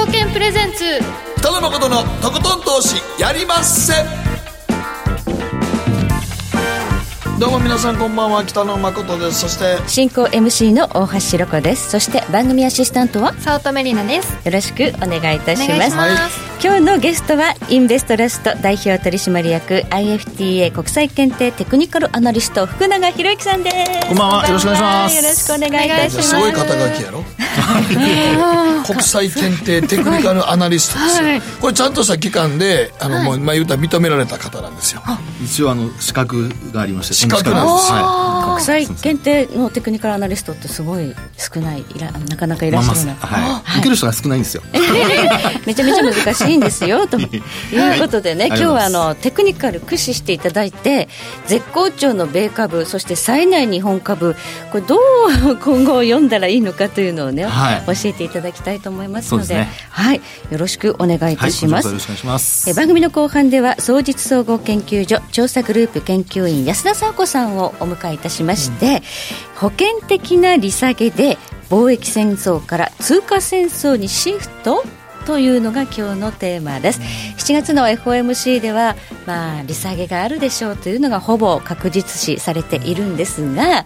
証券プレゼンツ。北野誠のとことん投資やりまっせ。どうも皆さんこんばんは。北野誠です。そして進行 MC の大橋ろ子です。そして番組アシスタントは？早乙女里奈です。よろしくお願いいたします。お願いします。今日のゲストはインベストラスト代表取締役 IFTA 国際検定テクニカルアナリスト福永博之さんです。こんばんは。よろしくお願いします。よろしくお願いいたします。すごい肩書きやろ。国際検定テクニカルアナリストですよ、はい。これちゃんとした機関であの、もうまあ言うたら認められた方なんですよ。一応あの資格がありまして資格なんです。は国際検定のテクニカルアナリストってすごい少ないいらなかなかいいらっしゃるな、まあまあはい。受ける人が少ないんですよ。めちゃめちゃ難しいんですよと。いうことでね、はい。今日はあのテクニカル駆使していただいて絶好調の米株そして冴えない日本株これどう 今後読んだらいいのかというのをね、はい。教えていただきたいと思いますのでね。はい、よろしくお願いいたします。はい、よろしくお願いします。え番組の後半では総実総合研究所調査グループ研究員安田佐子さんをお迎えいたしまして、保険的な利下げで貿易戦争から通貨戦争にシフトというのが今日のテーマです。7月の FOMC では、まあ、利下げがあるでしょうというのがほぼ確実視されているんですが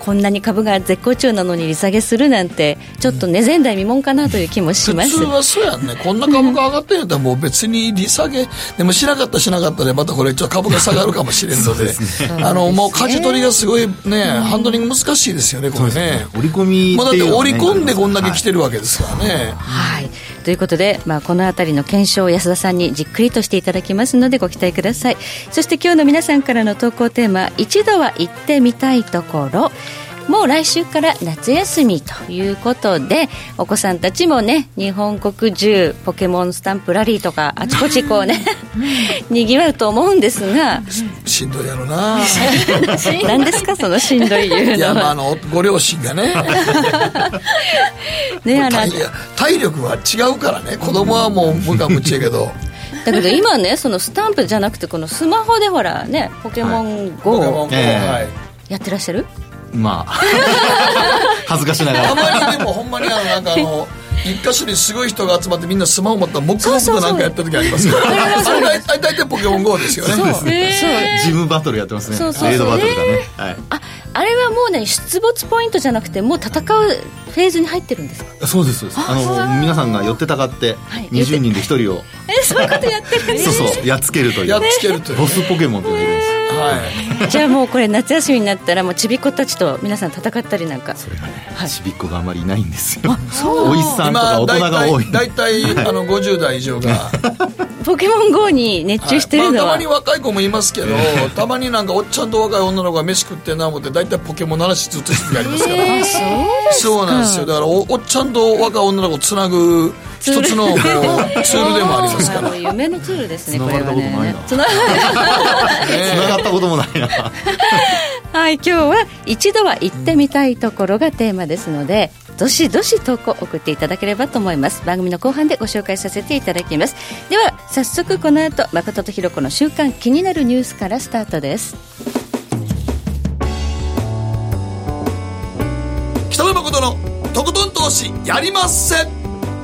こんなに株が絶好調なのに利下げするなんてちょっとね前代未聞かなという気もします。普通はそうやんね。こんな株が上がってんやったらもう別に利下げでもしなかったしなかったでまたこれちょっと株が下がるかもしれんので。あのもう舵取りがすごいねハンドリング難しいですよねこれね。折り込みもうだって織り込んでこんだけ来ててるわけですからね、はい、ということで、まあ、この辺りの検証を安田さんにじっくりとしていただきますのでご期待ください。そして今日の皆さんからの投稿テーマ一度は行ってみたいところ。もう来週から夏休みということでお子さんたちもね日本国中ポケモンスタンプラリーとかあちこちこうねにぎわうと思うんですが。しんどいやろな。何ですかそのしんどい言ういやまああのご両親がね。ねあの体体力は違うからね。子供はもう無我夢中やけど。だけど今ねそのスタンプじゃなくてこのスマホでほらねポケモン GO、やってらっしゃる？まあ。恥ずかしながたらまにでもほんまにあのなんかあの一箇所にすごい人が集まってみんなスマホ持ったら黙々となんかやった時ありますから。あれ大体大体ポケモン GO ですよね。そうそうジムバトルやってますね。そうそうそう。レードバトルだね。はい。ああれはもうね出没ポイントじゃなくてもう戦うフェーズに入ってるんですか？そうですそうです。あの皆さんが寄ってたかってはい。20人で1人を。えそういうことやってるんですそうそう。やっつけるという。やっつけるという。ボスポケモンと呼んでるんですはい。じゃあもうこれ夏休みになったらもうちびっ子たちと皆さん戦ったりなんか。それがね。はい。ちびっ子があんまりいないんですよ。おいさんとか大人が多い。大体大体あの50代以上が。ポケモン GO に熱中してるのは、まあ、たまに若い子もいますけど たまになんかおっちゃんと若い女の子が飯食ってんな思って大体ポケモンの話ずっとしてる時ありますから、えーそうなんですよ。だからおおっちゃんと若い女の子をつなぐ一つのこう ツールでもありますから。夢のツールですねこれは繋がったことないねなつな 繋がったこともないな。はい今日は一度は行ってみたいところがテーマですのでどしどし投稿送っていただければと思います。番組の後半でご紹介させていただきます。では早速この後誠とひろ子の週間気になるニュースからスタートです。北野誠のとことん投資やりまっせ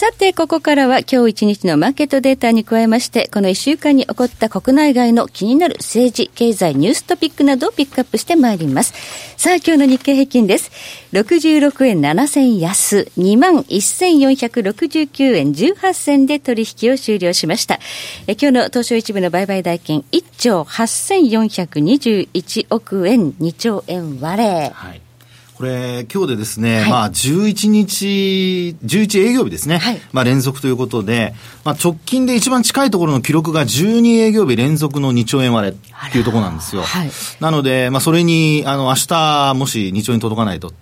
さて、ここからは今日一日のマーケットデータに加えまして、この一週間に起こった国内外の気になる政治、経済、ニューストピックなどをピックアップしてまいります。さあ、今日の日経平均です。66円7銭安、21,469円18銭で取引を終了しました。え今日の東証一部の売買代金1兆8421億円、2兆円割れ。はい。これ、今日でですね、はいまあ、11日、11営業日ですね。はいまあ、連続ということで、まあ、直近で一番近いところの記録が12営業日連続の2兆円割れっていうところなんですよ。はいなので、まあ、それに、あの、明日、もし2兆円届かないと、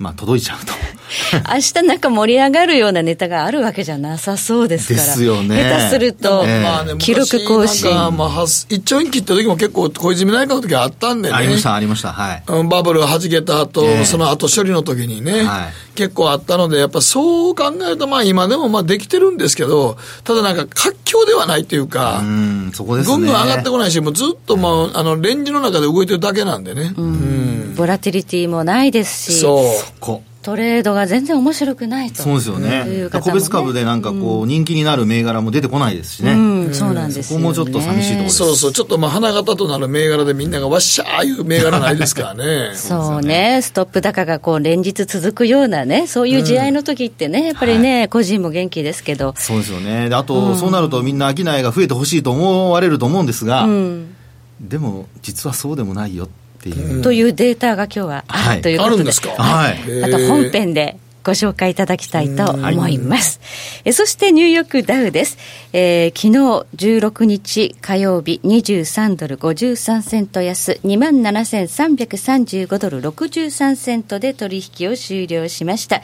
まあ、届いちゃうと。明日なんか盛り上がるようなネタがあるわけじゃなさそうですから。ですよね下手すると、ええまあね、記録更新昔なんかまあ、1兆円切った時も結構小泉内閣の時あったんでね。ありました、ありました。はい。うんバブルが弾けた後、ええその後処理の時にね、はい結構あったので、やっぱそう考えると、まあ今でもまあできてるんですけど、ただなんか活況ではないっていうか、うん、そこですね。ぐんぐん上がってこないし、もうずっともう、あの、レンジの中で動いてるだけなんでね。うん。ボラティリティもないですし、そう。こ。トレードが全然面白くないと。そうですよいね。ね個別株でなんかこう、人気になる銘柄も出てこないですしね。うん、そうなんですよ、ね。そこもちょっと寂しいところです。そうそう、ちょっとまあ花形となる銘柄でみんながわっしゃーいう銘柄ないですからね。そうね、ストップ高がこう連日続くようなね、そういう試合の時ってね、やっぱりね、個人も元気ですけど、そうですよね。であと、そうなるとみんな商いが増えてほしいと思われると思うんですが、うん、でも実はそうでもないよ。っていう。というデータが今日はあはいるということで、あるんですか？はい。また本編でご紹介いただきたいと思います。えそしてニューヨークダウです。えー昨日16日火曜日23ドル53セント安27,335ドル63セントで取引を終了しました。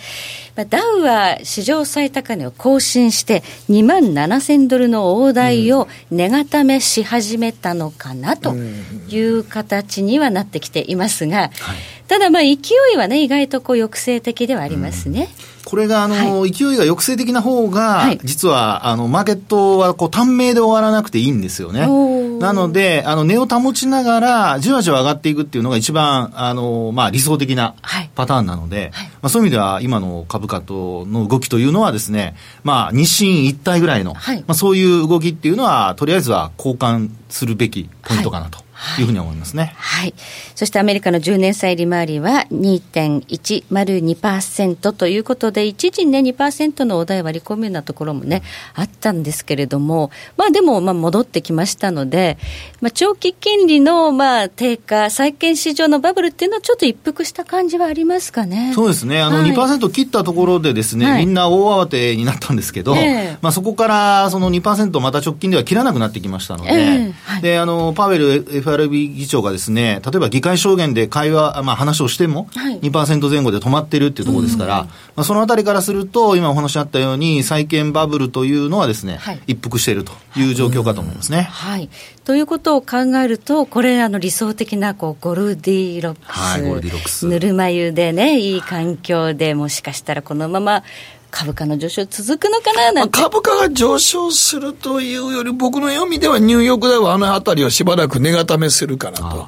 まあダウは史上最高値を更新して2万7000ドルの大台を値固めし始めたのかなという形にはなってきていますが、ただまあ勢いはね意外とこう抑制的ではありますね。これが、あの、勢いが抑制的な方が、はい。実は、あの、マーケットは、こう、短命で終わらなくていいんですよね。なので、あの、値を保ちながら、じわじわ上がっていくっていうのが一番、あの、まあ、理想的なはい。パターンなので、はい。まあ、そういう意味では、今の株価との動きというのはですね、まあ、日清一体ぐらいの、はい。まあ、そういう動きっていうのは、とりあえずは交換するべきポイントかなというふうに思いますね。はい。そしてアメリカの10年債利回りは2.102%ということで、一時ね、2%のお題割り込むようなところもね、あったんですけれども、まあでも、まあ戻ってきましたので、まあ長期金利の、まあ低下、債券市場のバブルっていうのはちょっと一服した感じはありますかね。そうですね、あのはい2%切ったところでですね、はいみんな大慌てになったんですけど、ええまあ、そこからその2%また直近では切らなくなってきましたので、ええはいであのパウエル FRB 議長がですね、例えば議会証言で会話、まあ、話をしてもはい2%前後で止まってるっていうところですから、まあ、そのあたりからすると、今お話あったように、債券バブルというのはですね、はい一服しているという状況かと思いますね。はい。ということを考えると、これ、あの、理想的な、こう、ゴルディロックス。はいゴルディロックスぬるま湯でね、いい環境で、もしかしたらこのまま株価の上昇続くのかな、まあなんて。株価が上昇するというより、僕の読みではニューヨークではあの辺りをしばらく値固めするかなと。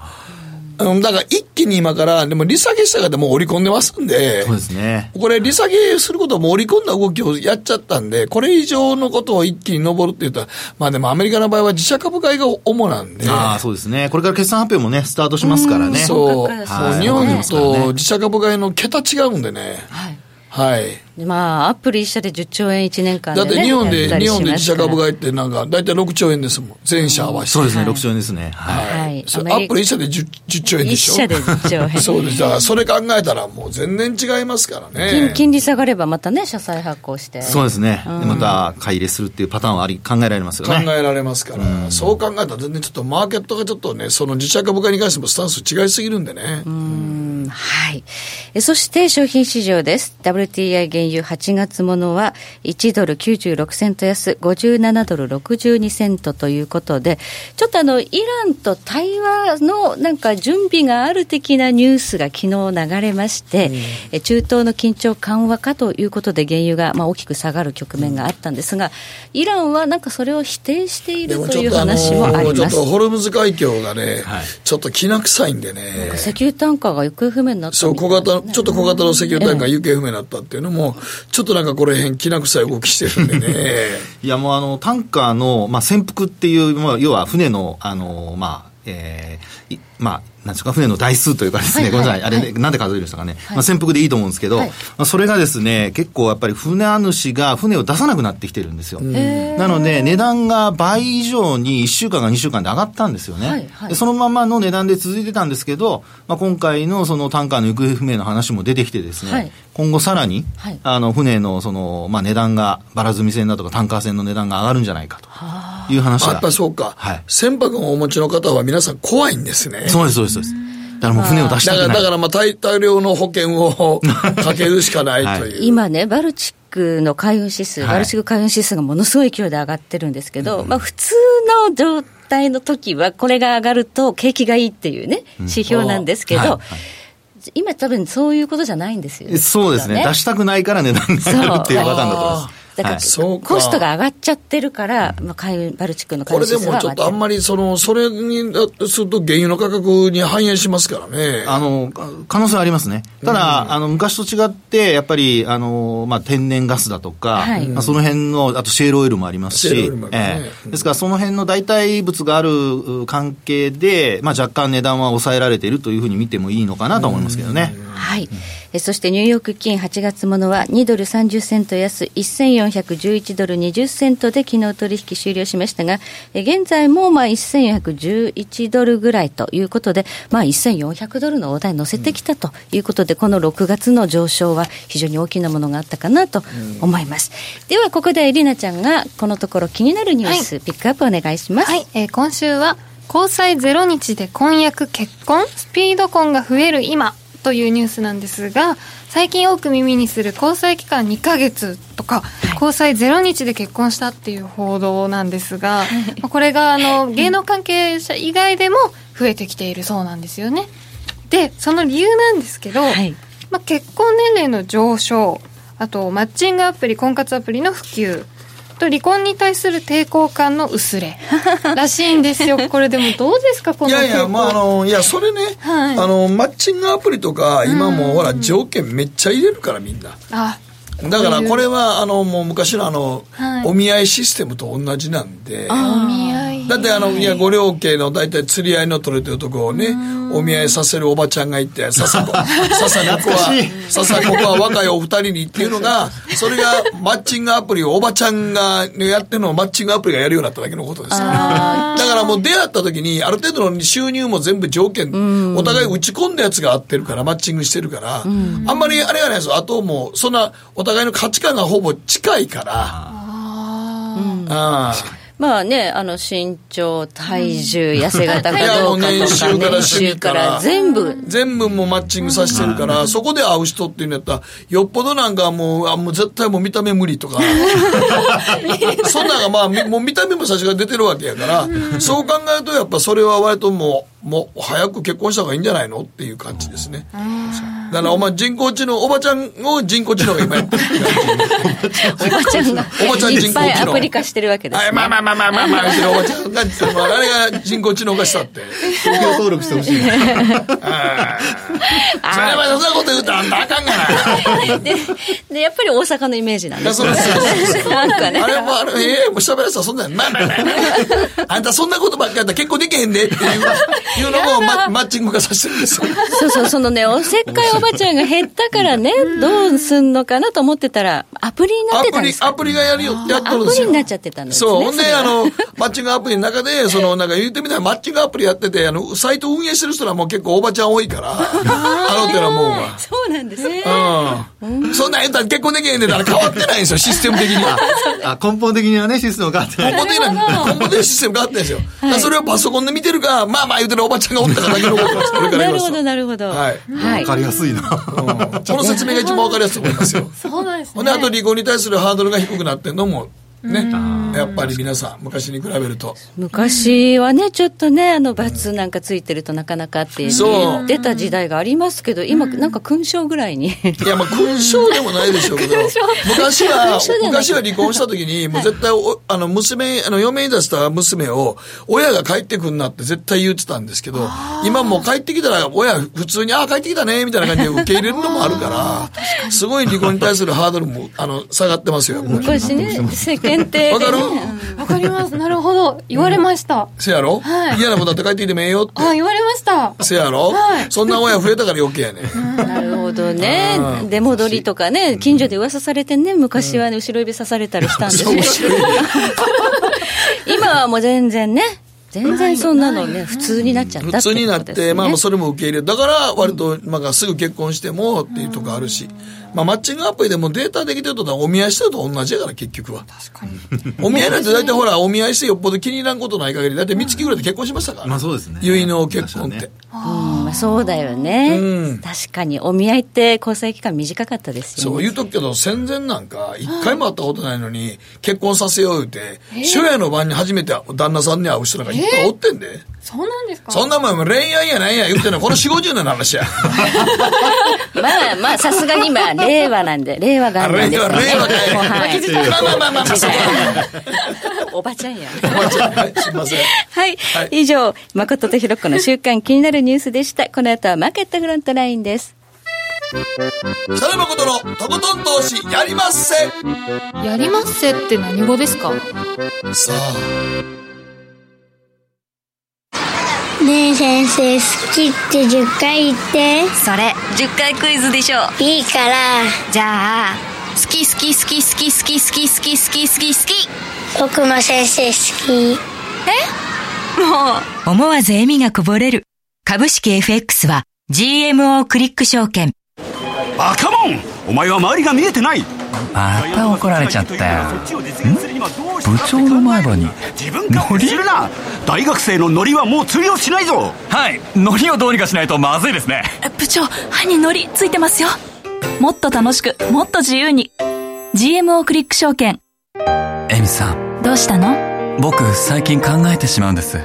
うん、だから一気に今から、でも利下げしたがでもう織り込んでますんで、そうですね。これ利下げすることも織り込んだ動きをやっちゃったんで、これ以上のことを一気に上るって言ったら、まあでもアメリカの場合は自社株買いが主なんで、ああ、そうですね。これから決算発表もね、スタートしますからね。そう、本格化もう日はい本と自社株買いの桁違うんでね、はい。はい。でまあ、アップル一社で10兆円1年間で、だっね。て日本で、日本で自社株買いってなんか、だいたい6兆円ですもん。全社合わせて。そうですね、はい6兆円ですね。はい。はいアップル一社で 10, 10兆円でしょ？一社で10兆円 そうです。だからそれ考えたらもう全然違いますから金ね。金利下がればまたね、社債発行して。そうですね。でまた買い入れするっていうパターンはあり、考えられますよね。考えられますから、そう考えたら全然ちょっとマーケットがちょっとね、その自社株買いに関してもスタンス違いすぎるんでね。うんはい。えそして商品市場です。WTI 原油8月ものは1ドル96セント安、57ドル62セントということで、ちょっとあの、イランと対話のなんか準備がある的なニュースが昨日流れまして、え中東の緊張緩和かということで原油がまあ大きく下がる局面があったんですが、イランはなんかそれを否定していでるという話もありますちょっと。ホルムズ海峡がね、はいちょっときな臭いんでね。石油タンカーが行方不明になったそう、小型、ちょっと小型の石油タンカー行方不明になったっていうのも、ちょっとなんかこれ辺きな臭い動きしてるんでね。いやもうあの、タンカーの、まあ、潜伏っていう、まあ、要は船の、あの、まあ、えーまあ、なんですか、船の台数というかですね、はいごめんなさい、あれ、はい。ね、なんで数えるんですかね、まあ、潜伏でいいと思うんですけど、はい。まあ、それがですね、結構やっぱり船主が船を出さなくなってきてるんですよ。なので、値段が倍以上に1週間か2週間で上がったんですよね。はいはい。でそのままの値段で続いてたんですけど、まあ、今回のそのタンカーの行方不明の話も出てきてですね、はい。今後さらに、はい。あの、船のその、まあ、値段が、バラ積み船だとかタンカー船の値段が上がるんじゃないかという話が。あやっぱりそうか。はい。船舶をお持ちの方は皆さん怖いんですね。そうです、そうです、そうです。だからもう船を出したくない。だから、だからまあ大大量の保険をかけるしかないという。今ね、バルチックの海運指数、はいバルチック海運指数がものすごい勢いで上がってるんですけど、まあ普通の状態の時は、これが上がると景気がいいっていうね、指標なんですけど、はいはい今多分そういうことじゃないんですよね。そうですね。出したくないから値段が上がるっていうパターンだと思います。だから、はい。そうか。コストが上がっちゃってるから、まあ、海運バルチックの海これでもちょっとあんまりその、それにすると原油の価格に反映しますからね。あの、可能性はありますね。ただ、あの、昔と違って、やっぱり、あの、まあ、天然ガスだとか、はい。まあ、その辺の、あとシェールオイルもありますしね。ええ。ですから、その辺の代替物があるう関係で、まあ、若干値段は抑えられているというふうに見てもいいのかなと思いますけどね。はい。えそしてニューヨーク金8月ものは2ドル30セント安1411ドル20セントで昨日取引終了しましたが、え現在もまあ1411ドルぐらいということで、まあ1400ドルの大台に乗せてきたということで、この6月の上昇は非常に大きなものがあったかなと思います。ではここでエリナちゃんがこのところ気になるニュース、ピックアップお願いします。はい、えー今週は交際0日で婚約結婚スピード婚が増える今というニュースなんですが最近多く耳にする交際期間2ヶ月とか、交際0日で結婚したっていう報道なんですが、まあこれがあの芸能関係者以外でも増えてきているそうなんですよね。でその理由なんですけど、はい。まあ、結婚年齢の上昇あとマッチングアプリ婚活アプリの普及と離婚に対する抵抗感の薄れ。らしいんですよ。これでもどうですかこのいやいや、まあ、あの、いや、それね、はい。あの、マッチングアプリとか、今もう、ほら、条件めっちゃ入れるから、みんな。あだから、これは、あの、もう昔のあの、はい。お見合いシステムと同じなんで、だってあの、いや、ご両家の大体釣り合いの取れてるとこをね、お見合いさせるおばちゃんがいて、ささこ、ささここは、ささここは若いお二人にっていうのが、それがマッチングアプリをおばちゃんがやってるのをマッチングアプリがやるようになっただけのことですよ。だからもう出会った時に、ある程度の収入も全部条件、お互い打ち込んだやつが合ってるから、マッチングしてるから、あんまりあれがないですよ。あともう、そんな、お互いの価値観がほぼ近いから、ああまあね、あの身長、体重、痩せ型かどうかとか、年収からか収からら。全部、全部もうマッチングさせてるから、そこで会う人っていうんやったら、よっぽどなんかもう、あ、もう絶対もう見た目無理とか、そんなんがまあ、みもう見た目も最初から出てるわけやから、そう考えるとやっぱそれは割ともう、もう早く結婚した方がいいんじゃないのっていう感じですね。だからお前人工知能、おばちゃんを人工知能が今やってる。おばちゃんがおばちゃんいっぱい人工知能アプリ化してるわけですはい、ね。まあまあまあまあまあまあ、うちのおばちゃんが、まああれが人工知能化したって。商標登録してほしい。それはそんなこと言うたらあんたあかんがな。でで、やっぱり大阪のイメージなんですそうそうそうそうなんかねあ。れもあれ、ええもう喋らせたらそんなん、まあまあまあ、あんたそんなことばっかりやったら結婚できへんでっていう、いうのもママッチング化させてるんですよ。そうそう、そのね、おせっかいおばちゃんが減ったからね、どうすんのかなと思ってたら、アプリになってたんですかアプリがやるよ、やっとアるんですよ。プリになっちゃってたんですね。そう。ほんで、あの、マッチングアプリの中で、その、なんか言ってみたら、マッチングアプリやってて、あの、サイト運営してる人らも結構おばちゃん多いから、あのってなもんは。そうなんですね。うん。そんなん言ったら結婚できへんねんだから変わってないんですよ、システム的には。あ根本的にはね、システム変わってない。根本的な、根本的なシステム変わってんですよ。それをパソコンで見てるか、まあまあ言うてるおばちゃんがおったかだけのことで す。これからなるほど、なるほど。はいはいわかりやすいな。この説明が一番わかりやすいと思いますよ。そうなんですほんで、あと離婚に対するハードルが低くなってんのも、ね。やっぱり皆さん、昔に比べると。昔はね、ちょっとね、あの、罰なんかついてるとなかなかって言ってた時代がありますけど、今、なんか勲章ぐらいに。いや、まあ、勲章でもないでしょうけど、昔は昔は離婚した時に、もう絶対お、あの、娘、あの、嫁に出した娘を、親が帰ってくんなって絶対言ってたんですけど、今もう帰ってきたら、親、普通に、ああ、帰ってきたね、みたいな感じで受け入れるのもあるから、すごい離婚に対するハードルも、あの、下がってますよ。昔ね、世間体わかる？わかります。なるほど。言われました、せやろ？はい。嫌なことだって帰ってきてもええよって。あ言われました。せやろ？はい。そんな親増えたから余計やね。なるほどね。う。ん。出戻りとかね、近所で噂されてね、昔はね、後ろ指刺されたりしたんですよ。面。白い。今はもう全然ね、全然そんなのね、普通になっちゃった普通になって、まあ、そそれも受け入れる。だから、割と、まあ、すぐ結婚してもっていうとこあるし、まあ、マッチングアプリでもデータできてるとはお見合いしてると同じやから、結局は。確かにお見合いなんて大体ほら、お見合いしてよっぽど気に入らんことない限り、大体三月ぐらいで結婚しましたから。まあそうですね。結納結婚って。うんまあそうだよね、うん。確かにお見合いって交際期間短かったですよね。そう言うとくけど、戦前なんか、一回も会ったことないのに、結婚させよう言うて、初夜の晩に初めて旦那さんに会う人なんかいっぱいおってんで。そうなんですか？そんなもん恋愛やなんや言ってんの。この4、50年の話や。まあまあさすがに今令和なんで令和元年ですよね令和令いまあまあまあまあまあ、おばちゃんや。おばちゃんはい、すいません。はい、はい以上誠とひろ子の週間気になるニュースでしたこの後はマーケットフロントラインです。北野誠のとことん投資やりまっせ。やりまっせって何語ですか？さあ、ねえ先生好きって10回言って。それ10回クイズでしょいいから。じゃあ好き好き好き好き好き好き好き好き好き好き僕も先生好き。もう。思わず笑みがこぼれる。株式 FX は GMO クリック証券。バカモン。お前は周りが見えてない。また怒られちゃったよ。部長の前歯に自分勝手にするな。大学生のノリはもう通用しないぞ。はい。ノリをどうにかしないとまずいですね。部長歯にノリついてますよ。もっと楽しくもっと自由に。GMO クリック証券。エミさん。どうしたの？僕最近考えてしまうんです。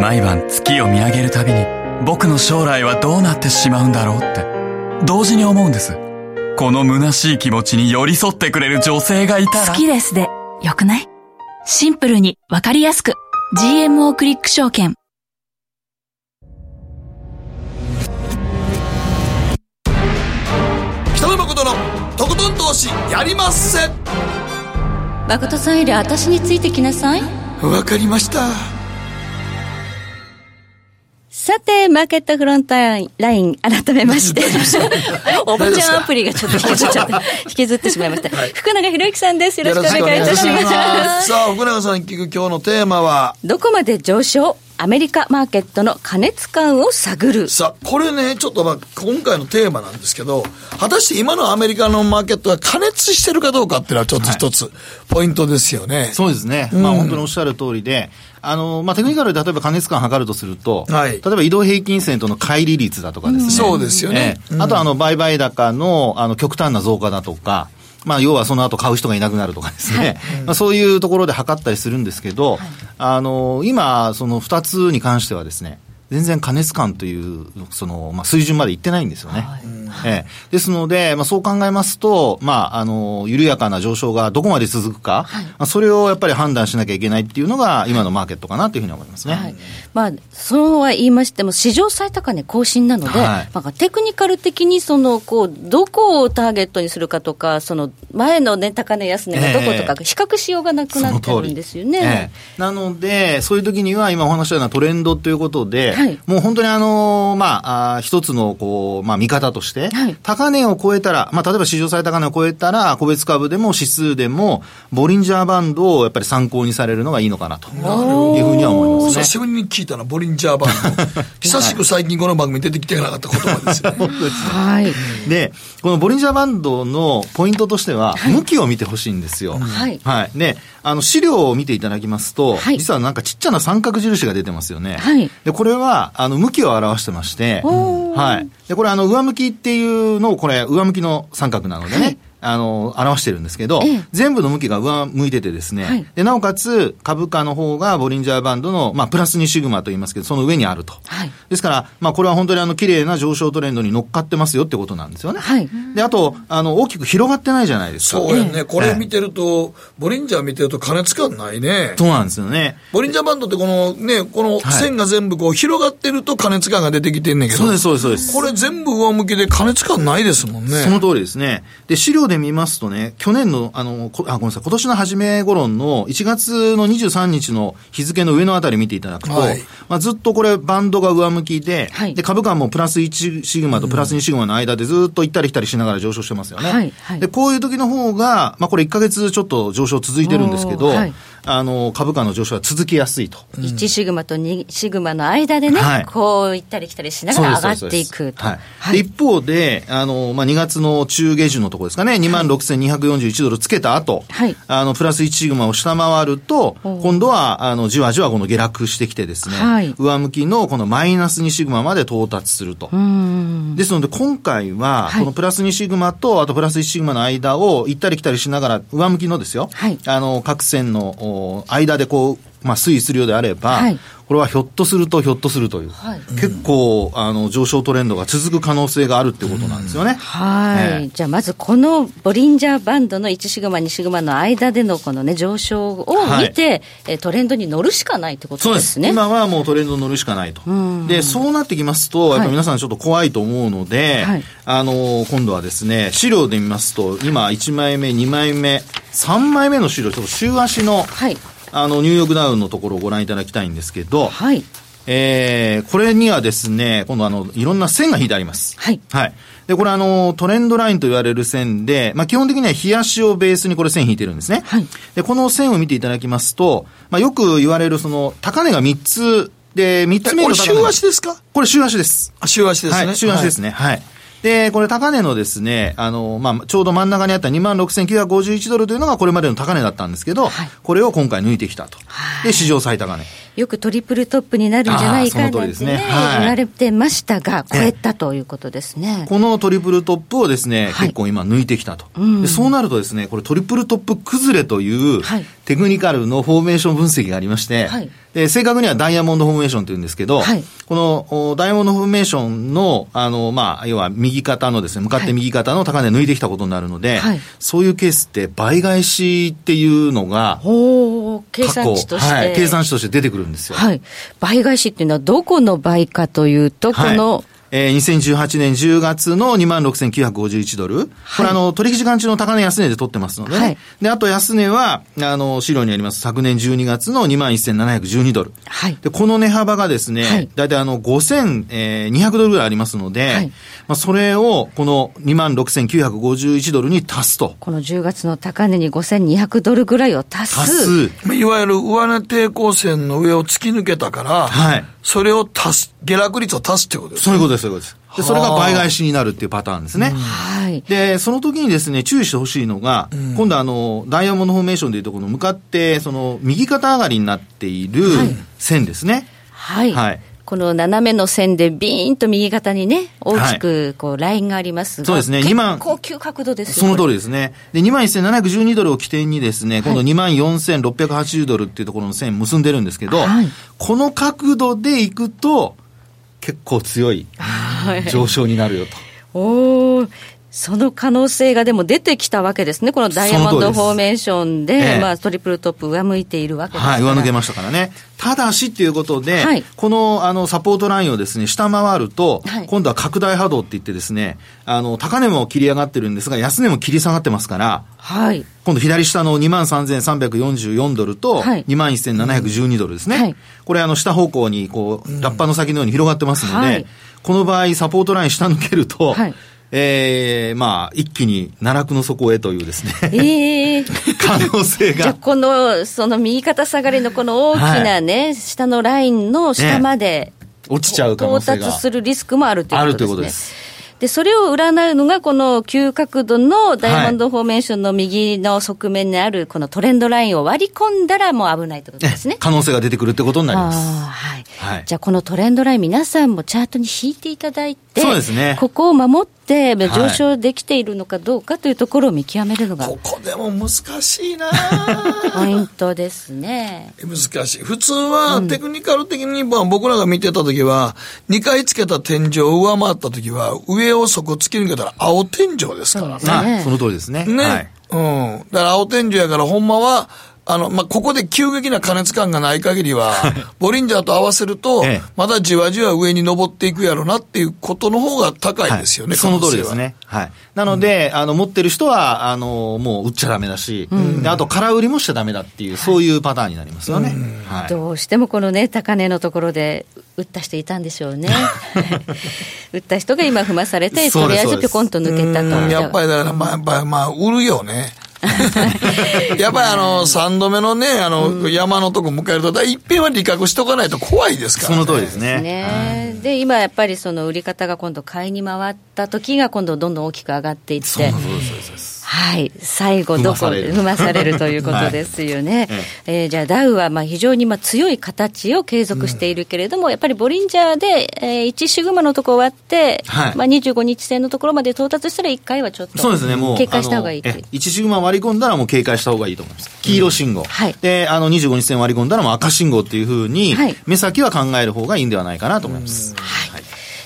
毎晩月を見上げるたびに僕の将来はどうなってしまうんだろうって。同時に思うんです。この虚しい気持ちに寄り添ってくれる女性がいたら。好きですでよくない？シンプルにわかりやすく。GMO クリック証券。北野誠のとことん投資やりまっせ。誠さんより私についてきなさい。わかりました。さて、マーケットフロントライン、改めまして。おばちゃんアプリがちょっと引きずっちゃって、引きずってしまいました。福永博之さんです。よろしくお願いいたします。さあ、福永さん聞く今日のテーマは、どこまで上昇？アメリカマーケットの過熱感を探る。さあ、これね、ちょっとまあ、今回のテーマなんですけど、果たして今のアメリカのマーケットが加熱してるかどうかっていうのはちょっと一つ、ポイントですよね。そうですね。まあ本当におっしゃる通りで、あの、まあテクニカルで例えば加熱感測るとすると、はい例えば移動平均線との乖離率だとかですね。そうですよねええあとあの、売買高の、あの、極端な増加だとか、まあ、要はその後買う人がいなくなるとかですね、まあ、そういうところで測ったりするんですけど、あの、今、その2つに関してはですね、全然加熱感という、その、まあ、水準までいってないんですよね。ええ、ですので、まあ、そう考えますと、まあ、あの、緩やかな上昇がどこまで続くか、まあ、それをやっぱり判断しなきゃいけないっていうのが、今のマーケットかなというふうに思いますね。はい。まあ、そうは言いましても、史上最高値更新なので、はい。まあ、テクニカル的にそのこうどこをターゲットにするかとか、その前の、ね、高値、安値がどことか、比較しようがなくなってるんですよね。ええ。なので、そういう時には、今お話ししたようなトレンドということで、はいもう本当にあの、まあ、あー一つの、こう、まあ、見方として、はい高値を超えたら、まあ、例えば史上最高値を超えたら、個別株でも指数でも、ボリンジャーバンドをやっぱり参考にされるのがいいのかなというふうには思いますね。久しぶりに聞いたな、ボリンジャーバンド。久しく最近この番組に出てきてなかった言葉です よね。はいで、このボリンジャーバンドのポイントとしては、向きを見てほしいんですよ。はいはい。で、あの、資料を見ていただきますと、はい実はなんかちっちゃな三角印が出てますよね。はいで、これは、あの、向きを表してまして、はい。で、これ、あの、上向きっていうのを、これ、上向きの三角なのでね、あの、表してるんですけど、ええ全部の向きが上向いててですね、はいで、なおかつ、株価の方がボリンジャーバンドの、まあ、プラス2シグマと言いますけど、その上にあると。はいですから、まあ、これは本当にあの、綺麗な上昇トレンドに乗っかってますよってことなんですよね。はいで、あと、あの、大きく広がってないじゃないですか。そうやね。これ見てると、ボリンジャー見てると加熱感ないね。そうなんですよね。ボリンジャーバンドってこのね、この線が全部こう広がってると加熱感が出てきてんねんけど。そうです、そうです、そうです。これ全部上向きで加熱感ないですもんね。その通りですね。で、資料で見ますとね、去年の、あの、こあ、ごめんなさい、今年の初め頃の1月の23日の日付の上のあたり見ていただくと、はい。まあ、ずっとこれバンドが上向きで、はい。で、株価もプラス1シグマとプラス2シグマの間でずっと行ったり来たりしながら上昇してますよね。はい。はい。で、こういう時の方が、まあ、これ1ヶ月ちょっと上昇続いてるんですけど、あの、株価の上昇は続きやすいと。1シグマと2シグマの間でね、はい。こう行ったり来たりしながら上がっていくと。はい。で一方で、あの、まあ、2月の中下旬のところですかね、26,241ドルつけた後、はい。あの、プラス1シグマを下回ると、今度は、あの、じわじわこの下落してきてですね、はい。上向きのこのマイナス2シグマまで到達すると。ですので、今回は、はい。このプラス2シグマと、あとプラス1シグマの間を行ったり来たりしながら、上向きのですよ、はい。あの、各線の間でこう、まあ、推移するようであれば、はい。これはひょっとするとひょっとするという、はい。結構、あの、上昇トレンドが続く可能性があるってことなんですよね。はい、ええ。じゃあまずこのボリンジャーバンドの1シグマ、2シグマの間でのこのね、上昇を見て、えトレンドに乗るしかないってことですです。ね。今はもうトレンドに乗るしかないと。で、そうなってきますと、やっぱり皆さんちょっと怖いと思うので、はい。あの、今度はですね、資料で見ますと、今1枚目、2枚目、3枚目の資料、ちょっと週足の、はい。あの、ニューヨークダウンのところをご覧いただきたいんですけど、はい。えー、これにはですね、今度あの、いろんな線が引いてあります。はい。はい。で、これあの、トレンドラインと言われる線で、まあ基本的には日足をベースにこれ線引いてるんですね。はいで、この線を見ていただきますと、まあよく言われるその、高値が3つで、3つ目これ週の高値が足ですか？これ週足です。あ週足ですね。はい、週足ですね。はい。で、これ高値のですね、あの、まあ、ちょうど真ん中にあった26,951ドルというのがこれまでの高値だったんですけど、はいこれを今回抜いてきたと。で、史上最高値。よくトリプルトップになるんじゃないかなんてね、ね。はい。言われてましたが、超えたということですね。このトリプルトップをですね、はい。結構今抜いてきたと、うん。で。そうなるとですね、これトリプルトップ崩れというはい。テクニカルのフォーメーション分析がありまして、はい。で正確にはダイヤモンドフォーメーションというんですけど、はい。このおダイヤモンドフォーメーションの、あの、まあ、要は右肩のですね、向かって右肩の高値抜いてきたことになるので、はい。そういうケースって倍返しっていうのが、計算値として。はい、計算値として出てくるんですよ。はい。倍返しっていうのはどこの倍かというと、この、はいえー、2018年10月の26,951ドル。これあの、取引時間中の高値安値で取ってますのでね。はいで、あと安値は、あの、資料にあります昨年12月の21,712ドル。はい。で、この値幅がですね、はいだいたいあの、5,200ドルぐらいありますので、はいまあ、それを、この26,951ドルに足すと。この10月の高値に5200ドルぐらいを足す。足す。いわゆる上値抵抗線の上を突き抜けたから、はい。それを足す、下落率を足すってことですそういうことです、そういうことです。で、それが倍返しになるっていうパターンですね。はい。で、その時にですね、注意してほしいのが、今度あの、ダイヤモンドフォーメーションでいうところの向かって、その、右肩上がりになっている線ですね。はい。はいこの斜めの線でビーンと右肩にね、大きくこうラインがありますが、そうですね。結2万構急角度ですそよの通りですね。で、21,712ドルを起点にですね、今度24,680ドルっていうところの線結んでるんですけど、はい。この角度でいくと、結構強いはい。上昇になるよと。おーその可能性がでも出てきたわけですね、このダイヤモンドフォーメーションで、ええ。まあ、トリプルトップ上向いているわけです。から。はい、上抜けましたからね。ただしっていうことで、はい。この、あの、サポートラインをですね、下回ると、はい。今度は拡大波動って言ってですね、あの、高値も切り上がってるんですが、安値も切り下がってますから、はい。今度左下の23,344ドルと、はい。21,712ドルですね。はい。これあの下方向にこう、ラッパの先のように広がってますので、はい。この場合サポートライン下抜けると、はいえー、まあ、一気に奈落の底へというですね、ええ 可能性じゃあ、が。この、その右肩下がりのこの大きなね、下のラインの下まで、落ちちゃう可能性が到達するリスクもあるというあることですね。ということです。で、それを占うのが、この急角度のダイヤモンドフォーメーションの右の側面にある、このトレンドラインを割り込んだらもう危ないということですね。可能性が出てくるってことになります。あーはい。はいじゃあ、このトレンドライン、皆さんもチャートに引いていただいて、そうですねここを守って、い上昇できているのかどうかというところを見極めるのがここでも難しいな ポイントですね。難しい。普通は、テクニカル的に、まあ僕らが見てた時は、2回つけた天井を上回った時は、上をそこ突き抜けたら青天井ですからねその通りですね。ね。はい。うん。だから青天井やから、ほんまは、あの、まあ、ここで急激な加熱感がない限りは、ボリンジャーと合わせるとええ、まだじわじわ上に登っていくやろなっていうことの方が高いですよね、はいその通りです。ね。はい。なので、あの、持ってる人は、あの、もう売っちゃダメだし、であと、空売りもしちゃダメだっていう、そういうパターンになりますよね。はい。どうしてもこのね、高値のところで売った人いたんでしょうね。売った人が今踏まされて、とりあえずぴょこんと抜けたと。うんやっぱりだから、まあ、やっぱりまあ、売るよね。やっぱりあの、3度目のね、あの、山のとこ迎えると、だいっぺんは利確しとかないと怖いですから、その通りですね。ね。で今やっぱりその売り方が今度買いに回った時が今度どんどん大きく上がっていって。そうそうそうそうはい、最後どこで踏まされるということですよね。はいえーじゃあダウはまあ非常にまあ強い形を継続しているけれども、やっぱりボリンジャーで、えー1シグマのところ終わって、はいまあ25日線のところまで到達したら1回はちょっとそうですね、もう。警戒した方がいいというあのえ1シグマ割り込んだらもう警戒した方がいいと思います。黄色信号。はいで、あの、25日線割り込んだらもう赤信号っていうふうに、はい目先は考える方がいいんではないかなと思います。はい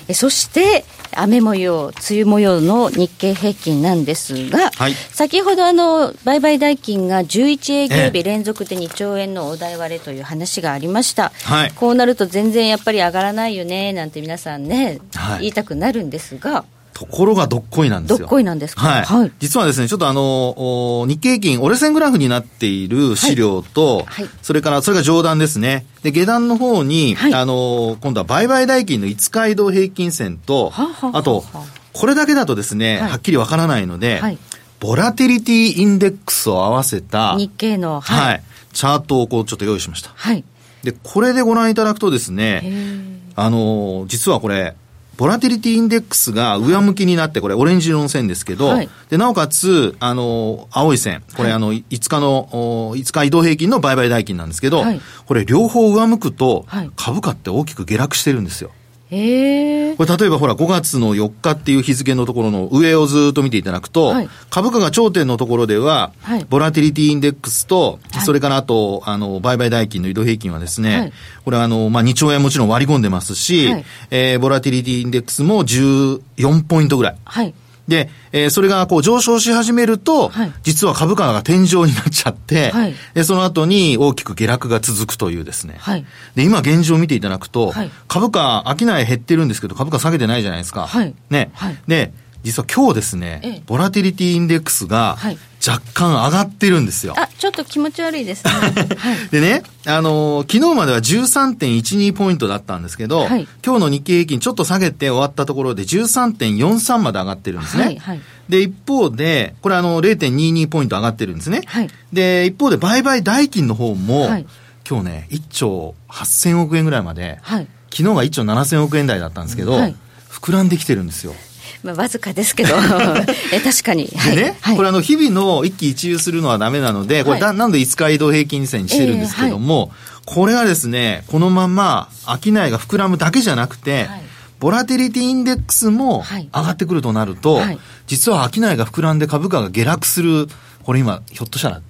えそして、雨模様、梅雨模様の日経平均なんですが、はい。先ほどあの売買代金が11営業え日連続で2兆円のお題割れという話がありました、はい。こうなると全然やっぱり上がらないよねなんて皆さんね、はい。言いたくなるんですが、ところがどっこいなんですよ。どっこいなんですか？はい。はい。実はですね、ちょっとあの、お日経平均、折れ線グラフになっている資料と、はい。それから、それが上段ですね。で、下段の方に、はい。あの、今度は売買代金の5日移動平均線と、はあはあはああと、これだけだとですね、はっきりわからないので、はい。ボラティリティインデックスを合わせた、日経の、はい、はい、チャートをこうちょっと用意しました。はい、で、これでご覧いただくとですね、あのー実はこれ、ボラティリティインデックスが上向きになって、これオレンジ色の線ですけど、はい。で、なおかつ、あのー青い線、これあの、5日の、お5日移動平均の売買代金なんですけど、はい。これ両方上向くとはい、株価って大きく下落してるんですよ。これ例えばほら5月の4日っていう日付のところの上をずっと見ていただくと、はい。株価が頂点のところでは、はい。ボラティリティインデックスと、はい。それからあと、あの、売買代金の移動平均はですね、はい。これはあの、まあ、2兆円もちろん割り込んでますし、はい。えーボラティリティインデックスも14ポイントぐらい。はいで、えーそれがこう上昇し始めると、はい。実は株価が天井になっちゃって、はい。で、その後に大きく下落が続くというですね。はい。で、今現状を見ていただくと、はい。株価、商い減ってるんですけど、株価下げてないじゃないですか。はい。ね。はい。で、実は今日ですね、ええ。ボラティリティインデックスがはい若干上がってるんですよ。あちょっと気持ち悪いですね はいでね、あのー昨日までは13.12ポイントだったんですけど、はい今日の日経平均ちょっと下げて終わったところで13.43まで上がってるんですね。はいはいで、一方で、これあの、0.22ポイント上がってるんですね。はいで、一方で、売買代金の方も、はい今日ね、1兆8000億円ぐらいまで、はい昨日が1兆7000億円台だったんですけど、はい膨らんできてるんですよ。まあ、わずかですけど。え確かに、はいでね、はい。これあの、日々の一喜一憂するのはダメなので、これだ、はい。なんで5日移動平均線にしてるんですけども、これはですね、このまま商いが膨らむだけじゃなくて、はい。ボラティリティインデックスもはい。上がってくるとなると、はい。実は商いが膨らんで株価が下落する、これ今、ひょっとしたら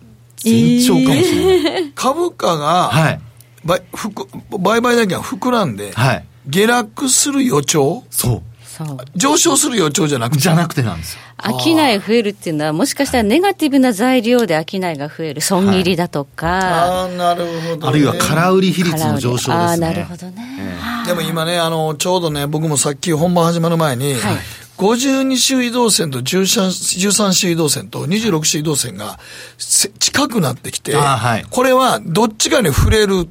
前兆かもしれない。株価が、はい。ばふく売買代金が膨らんで、はい。下落する予兆？そう。そう上昇する予兆じゃなくて。じゃなくてなんですよ。商い増えるっていうのは、もしかしたらネガティブな材料で商いが増える、損切りだとか、ああ、なるほど、ね。あるいは空売り比率の上昇ですね。ああ、なるほどね。でも今ね、あの、ちょうどね、僕もさっき本番始まる前に、はい52周移動線と13 13周移動線と26周移動線がせ近くなってきて、はいこれはどっちかに触れる。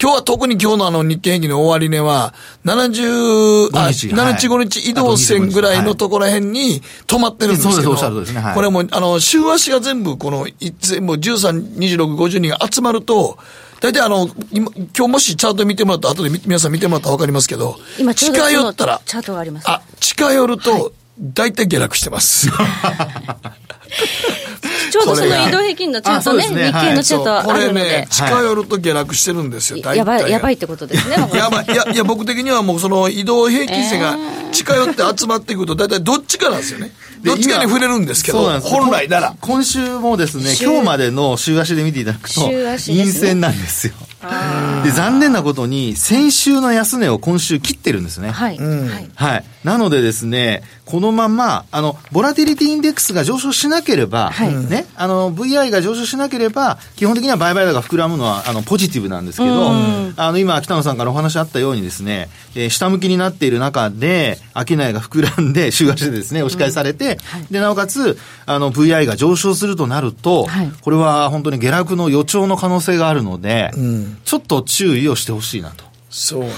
今日は特に今日のあの日経平均の終値は、70、あ、5日はい。75日移動線ぐらいのところら辺に止まってるんですけど、これも、あの、週足が全部この、い全部13、26、52が集まると、大体あの、今今日もしチャート見てもらったら、後でみ皆さん見てもらったらわかりますけど、今近寄ったら、チャートがあります。あ、近寄ると、大体下落してます。ちょうどその移動平均のチャートね、ね日経のチャートこれあるのでね、、近寄ると下落してるんですよ、大体。やばい、やばいってことですね。やばい。いや、いや、僕的にはもうその移動平均線が近寄って集まってくると、大体どっちかなんですよね。どっちかに触れるんですけど、本来なら。今週もですね、週今日までの週足で見ていただくと、陰線なんですよ。で、残念なことに、先週の安値を今週切ってるんですね。はい。はい。はい。なのでですね、このまま、あの、ボラティリティインデックスが上昇しなければ、はい。ね、あの、VI が上昇しなければ、基本的には売買高が膨らむのは、あの、ポジティブなんですけど、あの、今、北野さんからお話あったようにですね、えー下向きになっている中で、商いが膨らんで、週足でですね、押し返されて、で、なおかつ、あの、VI が上昇するとなると、はい。これは本当に下落の予兆の可能性があるので、ちょっと注意をしてほしいなと。そうなん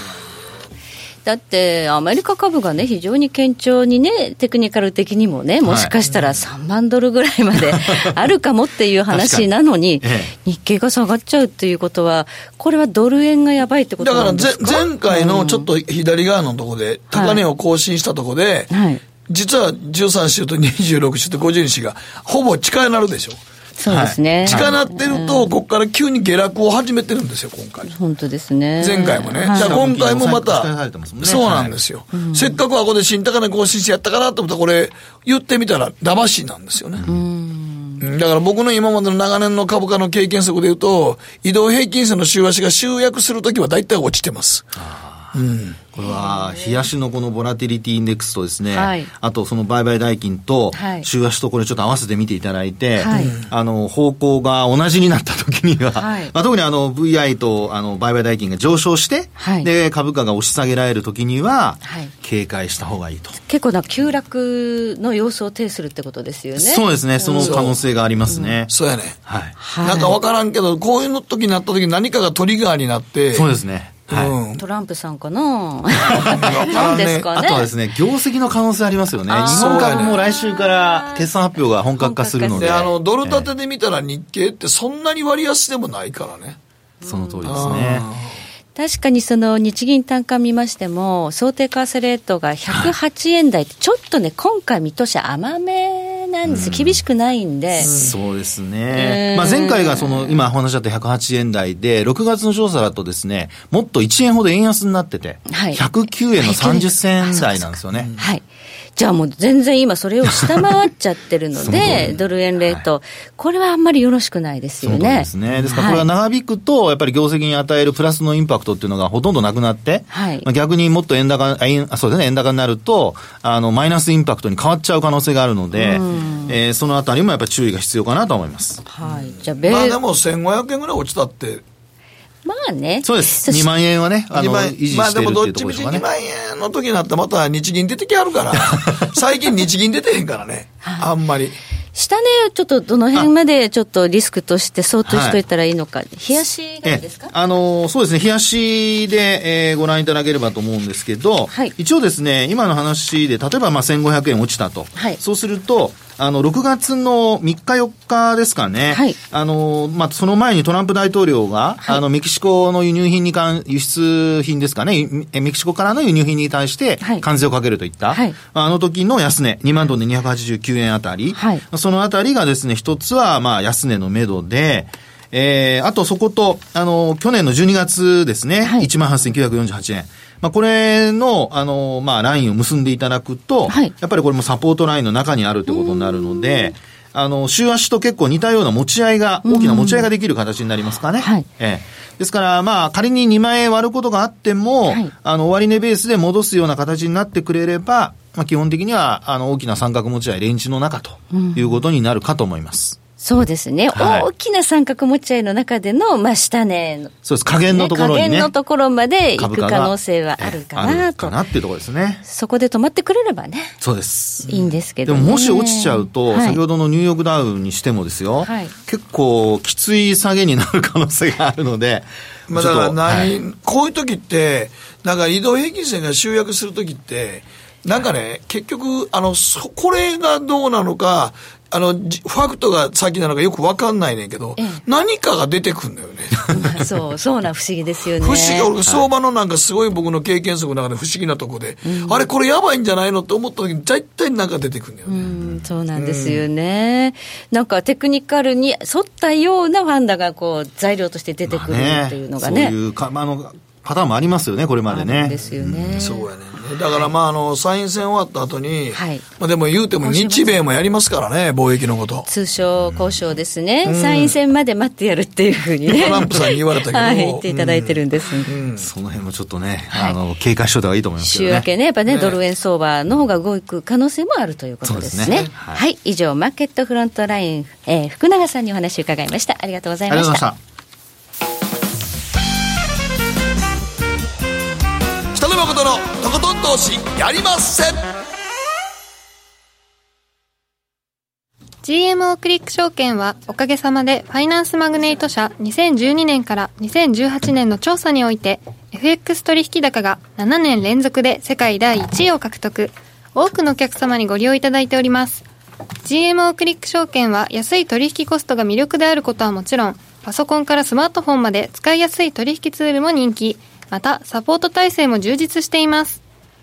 だって、アメリカ株がね、非常に堅調にね、テクニカル的にもね、もしかしたら3万ドルぐらいまで あるかもっていう話なのに、え日経が下がっちゃうっていうことは、これはドル円がやばいってことだからぜなんですか？前回のちょっと左側のとこで、高値を更新したとこで、はい。実は13週と26週と50日がほぼ近いなるでしょ。そうですね。近なってると、ここから急に下落を始めてるんですよ、今回。本当ですね。前回もね。はいじゃあ今回もまたそうなんですよ。せっかくはここで新高値更新してやったかなと思ったら、これ、言ってみたら騙しなんですよね。うんだから僕の今までの長年の株価の経験則で言うと、移動平均線の週足が集約するときは大体落ちてます。これは、冷やしのこのボラティリティインデックスとですね、はいあとその売買代金とはい、週足とこれちょっと合わせて見ていただいて、はいあの、方向が同じになった時には、はいまあ、特にあの、VI とあの、売買代金が上昇して、はいで、株価が押し下げられる時には、はい警戒した方がいいと。結構な急落の様子を呈するってことですよね。そうですね、その可能性がありますね。そうやね。はい。はいなんかわからんけど、こういうの時になった時に何かがトリガーになって、そうですね。はい。うん。トランプさんかな？なんですかね？あとはですね、業績の可能性ありますよね。日本株も来週から決算発表が本格化するので。で、あの、ドル建てで見たら日経ってそんなに割安でもないからね。その通りですね。確かにその日銀単価見ましても、想定為替レートが108円台って、ちょっとね、今回見通し甘めなんです、厳しくないんで、そうですうね。ん。まあ前回がその、今お話しあった108円台で、6月の調査だとですね、もっと1円ほど円安になってて、はい。109円の30銭台なんですよね。はい。じゃあもう全然今それを下回っちゃってるので、りドル円レート、これはあんまりよろしくないですよね。ですね。ですからこれが長引くと、やっぱり業績に与えるプラスのインパクトっていうのがほとんどなくなって、はいまあ逆にもっと円高、あ円あそうですね、円高になると、あの、マイナスインパクトに変わっちゃう可能性があるので、えーそのあたりもやっぱり注意が必要かなと思います。はい。じゃあ、米、まあでも1500円ぐらい落ちたって、まあね。そうです。そし2万円はね、あの、二万維持してるまあっていうでもどっちみち2。万円の時になってまた日銀出てきはるから、最近日銀出てへんからね、あんまり。下値をちょっとどの辺までちょっとリスクとして相当しといたらいいのか。冷やしがいいですか？ええあのーそうですね、冷やしで、えーご覧いただければと思うんですけど、はい一応ですね、今の話で、例えばまあ1500円落ちたと。はいそうすると、あの、6月の3日4日ですかね。はい。あのーまあ、その前にトランプ大統領が、あの、メキシコの輸入品に関、輸出品ですかね、えメキシコからの輸入品に対してはい、関税をかけるといった、はい。あの時の安値、2万トンで289円あたり、はい。そのあたりがですね、一つは、まあ、安値の目処で、えー、あとそこと、あの、去年の12月ですね、はい。18,948円。まあ、これの、あの、まあ、ラインを結んでいただくと、はい。やっぱりこれもサポートラインの中にあるということになるので、あの、週足と結構似たような持ち合いが、大きな持ち合いができる形になりますかね。はい。ええ。ですから、まあ、仮に2万円割ることがあっても、はい。あの、終値ベースで戻すような形になってくれれば、まあ、基本的には、あの、大きな三角持ち合い、レンジの中ということになるかと思います。そうですね、はい大きな三角持ち合いの中での、まあ、下値の、そうです。加減のところにね。加減のところまで行く可能性はあるかあなと。るかなっていうところですね。そこで止まってくれればね、そうです。いいんですけど、ね。でももし落ちちゃうと、はい先ほどのニューヨークダウにしてもですよ、はい結構きつい下げになる可能性があるので、まあだから何、こういう時って、なんか移動平均線が集約する時って、なんかね、結局、あの、そこれがどうなのか、あの、じファクトが先なのかよくわかんないねんけど、ええ何かが出てくんだよね。ま あそう、そうな不思議ですよね。不思議、俺、相場のなんかすごい僕の経験則の中で不思議なとこで、あれこれやばいんじゃないのって思った時に大体なんか出てくるんだよね。うん、そうなんですよね。なんかテクニカルに沿ったようなファンダがこう材料として出てくるっていうのがね。そういうか、まあ、あの、パターンもありますよね、これまでねで。すよね。そうやね。だからまあ、あの、参院選終わった後に、はいまあでも言うても日米もやりますからね、貿易のこと。通商交渉ですね、参院選まで待ってやるっていうふうにね。トランプさんに言われたけど はい、言っていただいてるんですんで。うんその辺もちょっとね、はいあの、警戒しといた方がいいと思いますけどね。週明けね、やっぱね、ねドル円相場の方が動く可能性もあるということですね。すねは、はいい以上、マーケットフロントライン、えー福永さんにお話を伺いました。あり。がとうございましたとことん投資やりません GMO クリック証券はおかげさまでファイナンスマグネイト社2012年から2018年の調査において FX 取引高が7年連続で世界第1位を獲得。多くのお客様にご利用いただいております。GMO クリック証券は安い取引コストが魅力であることはもちろん、パソコンからスマートフォンまで使いやすい取引ツールも人気。また、サポート体制も充実しています。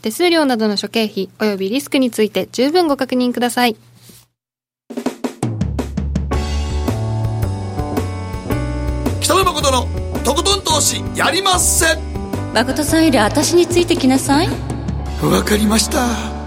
手数料などの諸経費及びリスクについて十分ご確認ください。北野誠のとことん投資やりまっせ。誠さんより私についてきなさい。わかりました。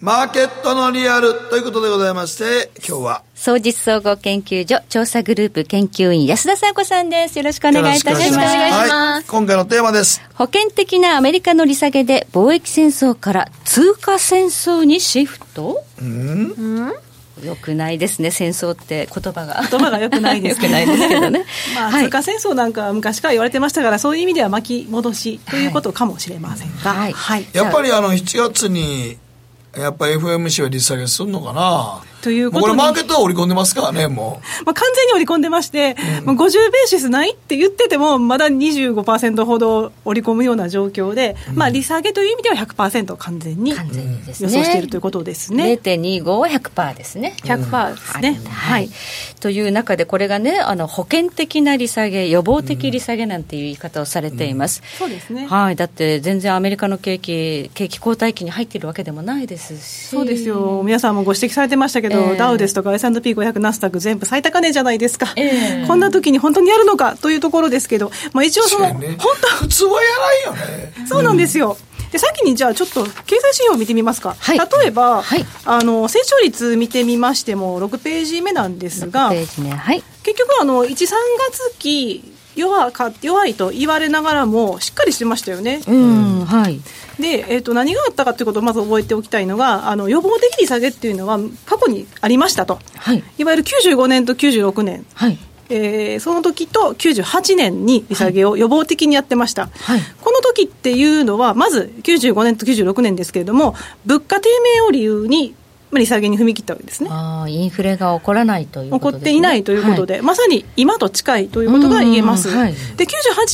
マーケットのリアルということでございまして今日は総実総合研究所調査グループ研究員安田紗子さんです。よろしくお願いいたします。よろしくお願いします、はい、今回のテーマです。保険的なアメリカの利下げで貿易戦争から通貨戦争にシフト？うん、うんよくないですね戦争って言葉が。言葉がよくないですよくないですけどね。まあ、はい、通貨戦争なんかは昔から言われてましたからそういう意味では巻き戻しということかもしれません。が、はい。はい、やっぱりあの7月にやっぱり FMC は利下げするのかな？ということこれマーケットは織り込んでますからね、もう。まあ完全に織り込んでまして、うん、50ベーシスないって言ってても、まだ25%ほど織り込むような状況で、うん、まあ利下げという意味では100%完全に予想しているということですね。0.25は100%ですね。100%ですね。はい。はい、という中で、これがね、あの保険的な利下げ、予防的利下げなんていう言い方をされています。そうですね。はい。だって全然アメリカの景気、景気後退期に入っているわけでもないですし。そうですよ。皆さんもご指摘されてましたけど、えー、ダウですとか S&P500 ナスダック全部最高値じゃないですか、えー、こんな時に本当にやるのかというところですけど、まあ、一応その、ね、本当普通はやらんよね。そうなんですよ、で先にじゃあちょっと経済指標を見てみますか、はい、例えば、はい、あの成長率見てみましても6ページ目なんですが、ねはい、結局あの13月期弱か弱いと言われながらもしっかりしてましたよね。うん、はい。で、えーと、と何があったかということをまず覚えておきたいのがあの予防的利下げっていうのは過去にありましたと、はい、いわゆる95年と96年、はい。えー、その時と98年に利下げを予防的にやってました、はい、この時っていうのはまず95年と96年ですけれども物価低迷を理由に利下げに踏み切ったわけですね。あインフレが起こらないという起こっていないということで、はい、まさに今と近いということが言えます、はい、で98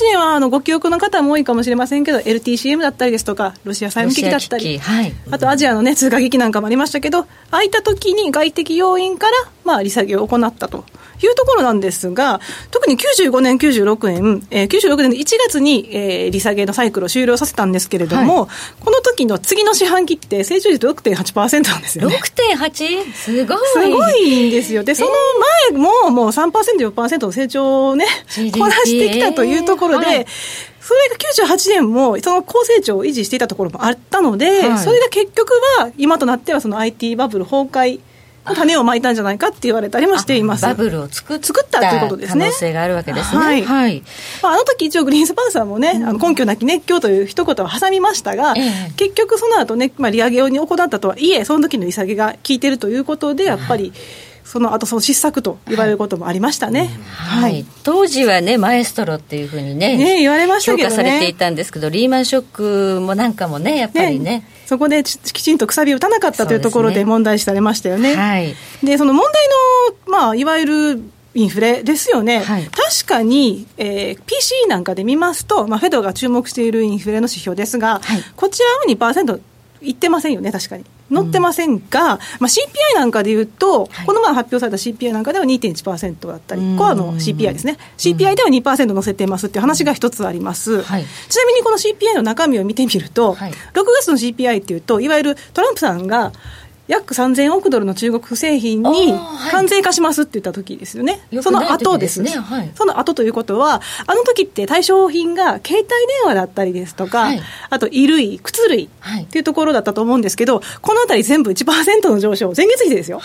年はあのご記憶の方も多いかもしれませんけど LTCM だったりですとかロシア債務危機だったり、はい、あとアジアの、ね、通貨危機なんかもありましたけどああいった時に外的要因から、まあ、利下げを行ったというところなんですが、特に95年、96年、えー、96年の1月に、えー、利下げのサイクルを終了させたんですけれども、はい、この時の次の四半期って成長率6.8%なんですよね。6.8? すごい。すごいんですよ。で、その前ももう3%、4%の成長をね、こなしてきたというところで、はいそれが98年もその高成長を維持していたところもあったので、はい、それが結局は今となってはその IT バブル崩壊種をまいたんじゃないかって言われたりもしています。バブルを作作ったということですね。可能性があるわけですね。はい、はい。まあ、あの時一応グリーンスパンサーもね、うん、あの根拠なき熱狂という一言を挟みましたが、ええ、結局その後ね、まあ、利上げを行ったとはいえその時の利下げが効いてるということでやっぱり、その後その失策と言われることもありましたね、はい、はい、当時はねマエストロっていうふうにねね言われましたけど、ね、評価されていたんですけどリーマンショックもなんかもねやっぱりねねそこできちんとくさびを打たなかったというところで問題視されましたよね。はい、でその問題の、まあ、いわゆるインフレですよね、はい、確かに、えー、PC なんかで見ますと、まあ、フェドが注目しているインフレの指標ですが、はい、こちらは2%いってませんよね、確かに。乗ってませんが、うん、まあ、CPI なんかでいうと、はい、この前発表された CPI なんかでは2.1%だったり、コアの CPI ですね、CPI では2%乗せていますっていう話が一つあります、はい、ちなみにこの CPI の中身を見てみると、はい、6月の CPI っていうと、いわゆるトランプさんが、約3000億ドルの中国製品に関税化しますって言った時ですよね、はい、その後です、ねはい、その後ということは、あの時って対象品が携帯電話だったりですとか、はい、あと衣類、靴類っていうところだったと思うんですけど、このあたり全部1%の上昇、前月比でですよ。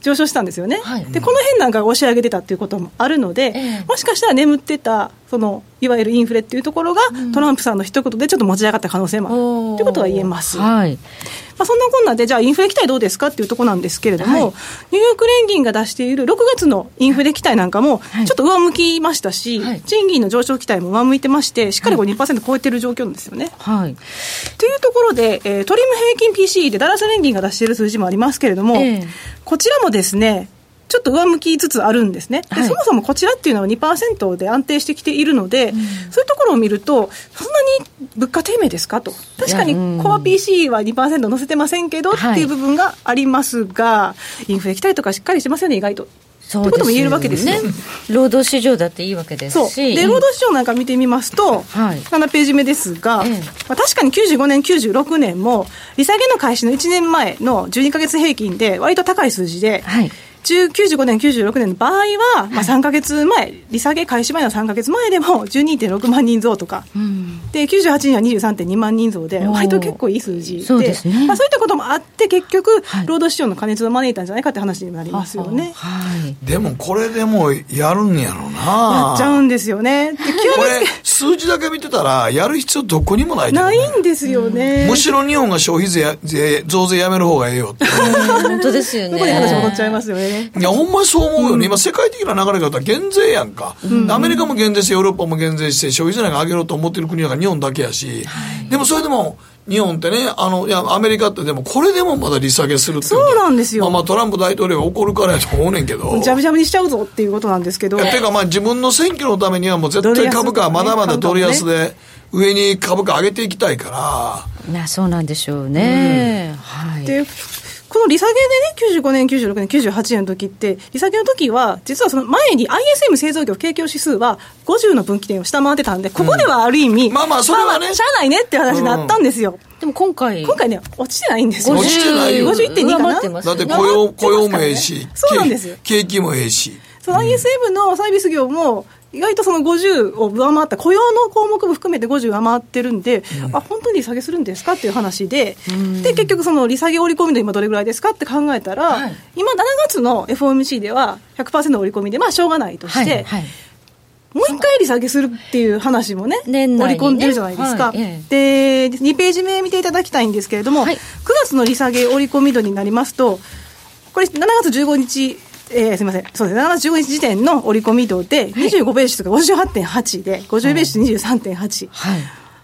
上昇したんですよね、はい、でこの辺なんかが押し上げてたっていうこともあるので、えー、もしかしたら眠ってたそのいわゆるインフレっていうところが、うん、トランプさんの一言でちょっと持ち上がった可能性もある。ということは言えます。はい。まあ、そんなこんなで、じゃあ、インフレ期待どうですかっていうところなんですけれども、はい、ニューヨーク連銀が出している6月のインフレ期待なんかも、ちょっと上向きましたし、はい、賃金の上昇期待も上向いてまして、しっかり2%超えてる状況なんですよね。はい、というところで、えー、トリム平均 PCE でダラス連銀が出している数字もありますけれども、えー、こちらもですね、ちょっと上向きつつあるんですね、はい、そもそもこちらっていうのは2%で安定してきているので、うん、そういうところを見ると、そんなに物価低迷ですか？と、確かにコア PC は2%乗せてませんけどっていう部分がありますが、インフレ期待とかしっかりしてますよね、意外と。そういうことも言えるわけですね。労働市場だっていいわけですし。で、労働市場なんか見てみますと、はい、7ページ目ですが、ええ、まあ、確かに95年、96年も、利下げの開始の1年前の12か月平均で、割と高い数字で、はい95年、96年の場合は、まあ、3か月前、利下げ開始前の3か月前でも12.6万人増とか、うん、で98年は23.2万人増で、割と結構いい数字で、そうですね。まあ、そういったこともあって、結局、労働市場の過熱を招いたんじゃないかって話になりますよね。はい、でも、これでもやるんやろうな。やっちゃうんですよね。これ、数字だけ見てたら、やる必要どこにもない、ね、ないんですよね。むしろ日本が消費税増税やめる方がええよって。本当ですよね。ここに話戻っちゃいますよね。いや、ほんまにそう思うよね。今、世界的な流れ方、減税やんか。アメリカも減税して、ヨーロッパも減税して、消費税が上げろと思ってる国が日本だけやし、でもそれでも、日本ってね、あの、いや、アメリカってでも、これでもまだ利下げするってそうなんですよ。まあまあ、トランプ大統領が怒るからやと思うねんけど。じゃぶじゃぶにしちゃうぞっていうことなんですけど。ていうか、まあ、自分の選挙のためにはもう絶対株価はまだまだドル安で、上に株価上げていきたいから。いや、そうなんでしょうね。うん、はい。でこの利下げでね、95年、96年、98年の時って、利下げの時は、実はその前に ISM 製造業景況指数は50の分岐点を下回ってたんで、ここではある意味、うん、まあまあ、それはね、しゃあないねって話になったんですよ。うん、でも今回、今回ね、落ちてないんですよ。落ちてないよ。51.2かな。だって雇用、雇用もええし、そうなんですよ。景気もええし。その ISM のサービス業も、意外とその50を上回った、雇用の項目も含めて50上回ってるんで、うん、あ本当に利下げするんですかっていう話で、で結局、その利下げ織り込みの今、どれぐらいですかって考えたら、はい、今、7月の FOMC では100%織り込みで、まあ、しょうがないとして。はいはい。もう一回利下げするっていう話もね、ね。織り込んでるじゃないですか、はい、で、2ページ目見ていただきたいんですけれども、はい、9月の利下げ織り込み度になりますと、これ、7月15日えー、すみません、そうです。ね、7月15日時点の織り込み度で、25ベーシスが58.8で、50ベーシス23.8、はい、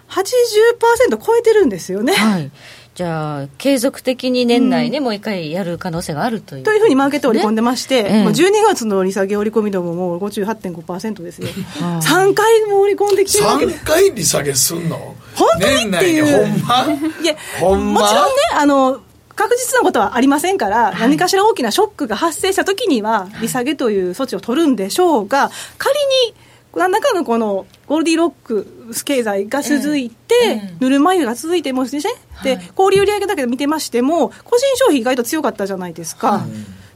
80%超えてるんですよね。はい。じゃあ、継続的に年内ね、うん、もう一回やる可能性があるという、ね、というふうにマーケット織り込んでまして、ええ、12月の利下げ織り込み度ももう58.5%ですよ、3回も織り込んできてるわけ3回利下げすんの？本当にっていう。ほんま？いや、ほんま？もちろんね、あの、確実なことはありませんから、何かしら大きなショックが発生したときには、利下げという措置を取るんでしょうが、仮に何らかのこのゴールディロック経済が続いて、ぬるま湯が続いてますね、で小売売上だけで見てましても、個人消費、意外と強かったじゃないですか。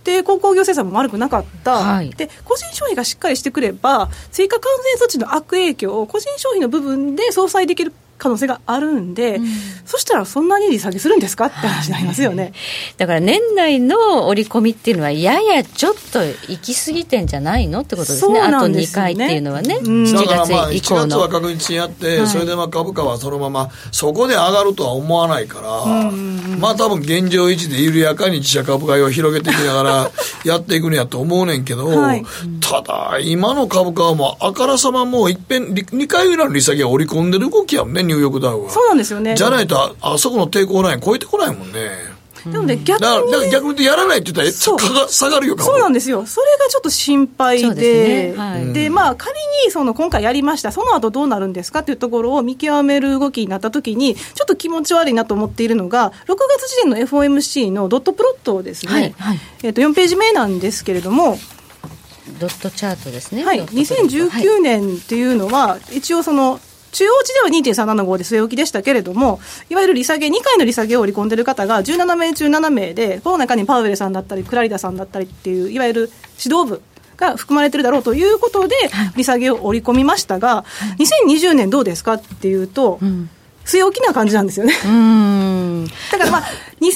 で鉱工業生産も悪くなかった、はい、で個人消費がしっかりしてくれば、追加関税措置の悪影響を個人消費の部分で相殺できる可能性があるんで、うん、そしたらそんなに利下げするんですかって話になりますよね。だから年内の織り込みっていうのは、ややちょっと行き過ぎてんじゃないのってことですね、すね。あと2回っていうのはね、うん、7月以降の。1月は確実にやって、はい、それでまあ株価はそのまま、そこで上がるとは思わないから、うん、まあ多分現状維持で緩やかに自社株買いを広げていきながらやっていくんやと思うねんけど、はい、ただ、今の株価はもうあからさまもういっぺん、2回ぐらいの利下げを織り込んでる動きやんね、ニューヨークダウは。そうなんですよね。じゃないと、あそこの抵抗ライン超えてこないもんね。でもね、逆に、ね、逆にやらないって言ったら、下がるよ、そうなんですよ。それがちょっと心配で、で、ねはい、まあ、仮に、その、今回やりました、その後どうなるんですかっていうところを見極める動きになったときに、ちょっと気持ち悪いなと思っているのが、6月時点の FOMC のドットプロットですね。はいはい、えっ、と、4ページ目なんですけれども、ドットチャートですね。はい。2019年っていうのは、一応その、中央値では2.375で据え置きでしたけれども、いわゆる利下げ、2回の利下げを織り込んでる方が17名中7名で、この中にパウエルさんだったり、クラリダさんだったりっていう、いわゆる指導部が含まれてるだろうということで、利下げを織り込みましたが、2020年どうですかっていうと、うん。据え置きな感じなんですよね。だからまあ、2019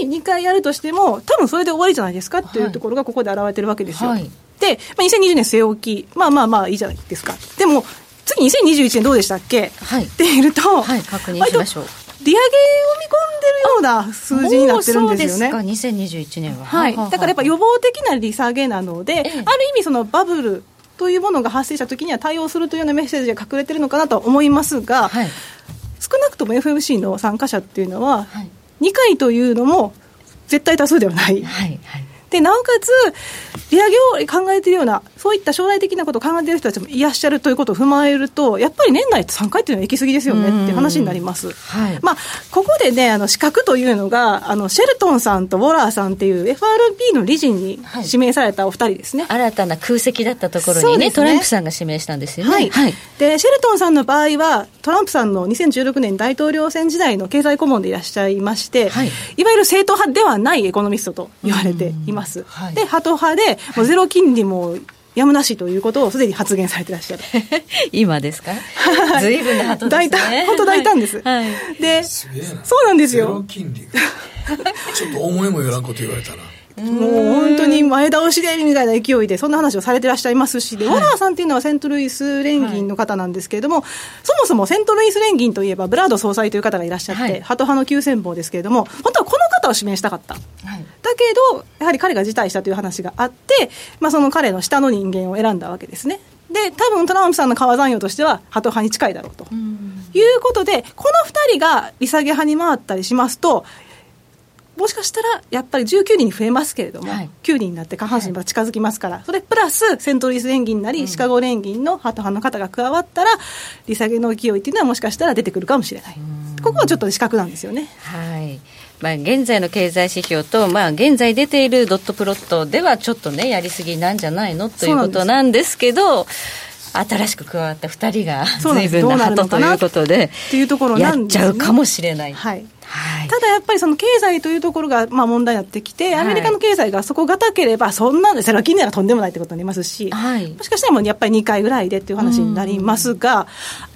年に2回やるとしても、多分それで終わりじゃないですかっていうところがここで現れてるわけですよ。はい、で、まあ、2020年据え置き、まあまあまあいいじゃないですか。でも、次2021年どうでしたっけ、はい、っていうると、はい、確認しましょう。利上げを見込んでるような数字になってるんですよね。そうですか、2021年は。はい。だからやっぱ予防的な利下げなので、ええ、ある意味そのバブルというものが発生したときには対応するというようなメッセージが隠れてるのかなと思いますが、はい、少なくとも FMC の参加者っていうのは、はい、2回というのも絶対多数ではない。はいはいでなおかつ、利上げを考えているような、そういった将来的なことを考えている人たちもいらっしゃるということを踏まえると、やっぱり年内3回っていうのは行き過ぎですよねっていう話になります。はい、まあ、ここでね、あの資格というのが、あのシェルトンさんとウォラーさんっていう FRB の理事に指名されたお二人ですね、はい、新たな空席だったところにね、ね。トランプさんが指名したんですよね。はい、はい、でシェルトンさんの場合は、トランプさんの2016年大統領選時代の経済顧問でいらっしゃいまして、はい、いわゆる正統派ではないエコノミストと言われています。はい、でハト派で、もうゼロ金利もやむなしということをすでに発言されてらっしゃる。今ですか？ずいぶんなハトですね。本当大胆です、はい、でそうなんですよ。ゼロ金利。ちょっと思いもよらんこと言われたな。もう本当に前倒しでみたいな勢いで、そんな話をされてらっしゃいますし、で、はい、ワラーさんっていうのはセントルイス連銀の方なんですけれども、はい、そもそもセントルイス連銀といえば、ブラード総裁という方がいらっしゃって、はい、ハト派の急先鋒ですけれども、本当はこの方を指名したかった。だけど、やはり彼が辞退したという話があって、まあ、その彼の下の人間を選んだわけですね。で、多分トランプさんの川残用としては、ハト派に近いだろうと。いうことで、この2人が利下げ派に回ったりしますと、もしかしたらやっぱり19人に増えますけれども、はい、9人になって下半身が近づきますから、はい、それプラスセントルイス連銀なり、うん、シカゴ連銀のハト派の方が加わったら、利下げの勢いっていうのはもしかしたら出てくるかもしれない。ここはちょっと資格なんですよね。はいまあ、現在の経済指標と、まあ、現在出ているドットプロットではちょっとねやりすぎなんじゃないのということなんですけど新しく加わった2人が随分なハトということでやっちゃうかもしれない。はいはい、ただやっぱりその経済というところがまあ問題になってきて、アメリカの経済がそこがたければ、そんな、それは近年はとんでもないってことになりますし、はい、もしかしたらもうやっぱり2回ぐらいでっていう話になりますが、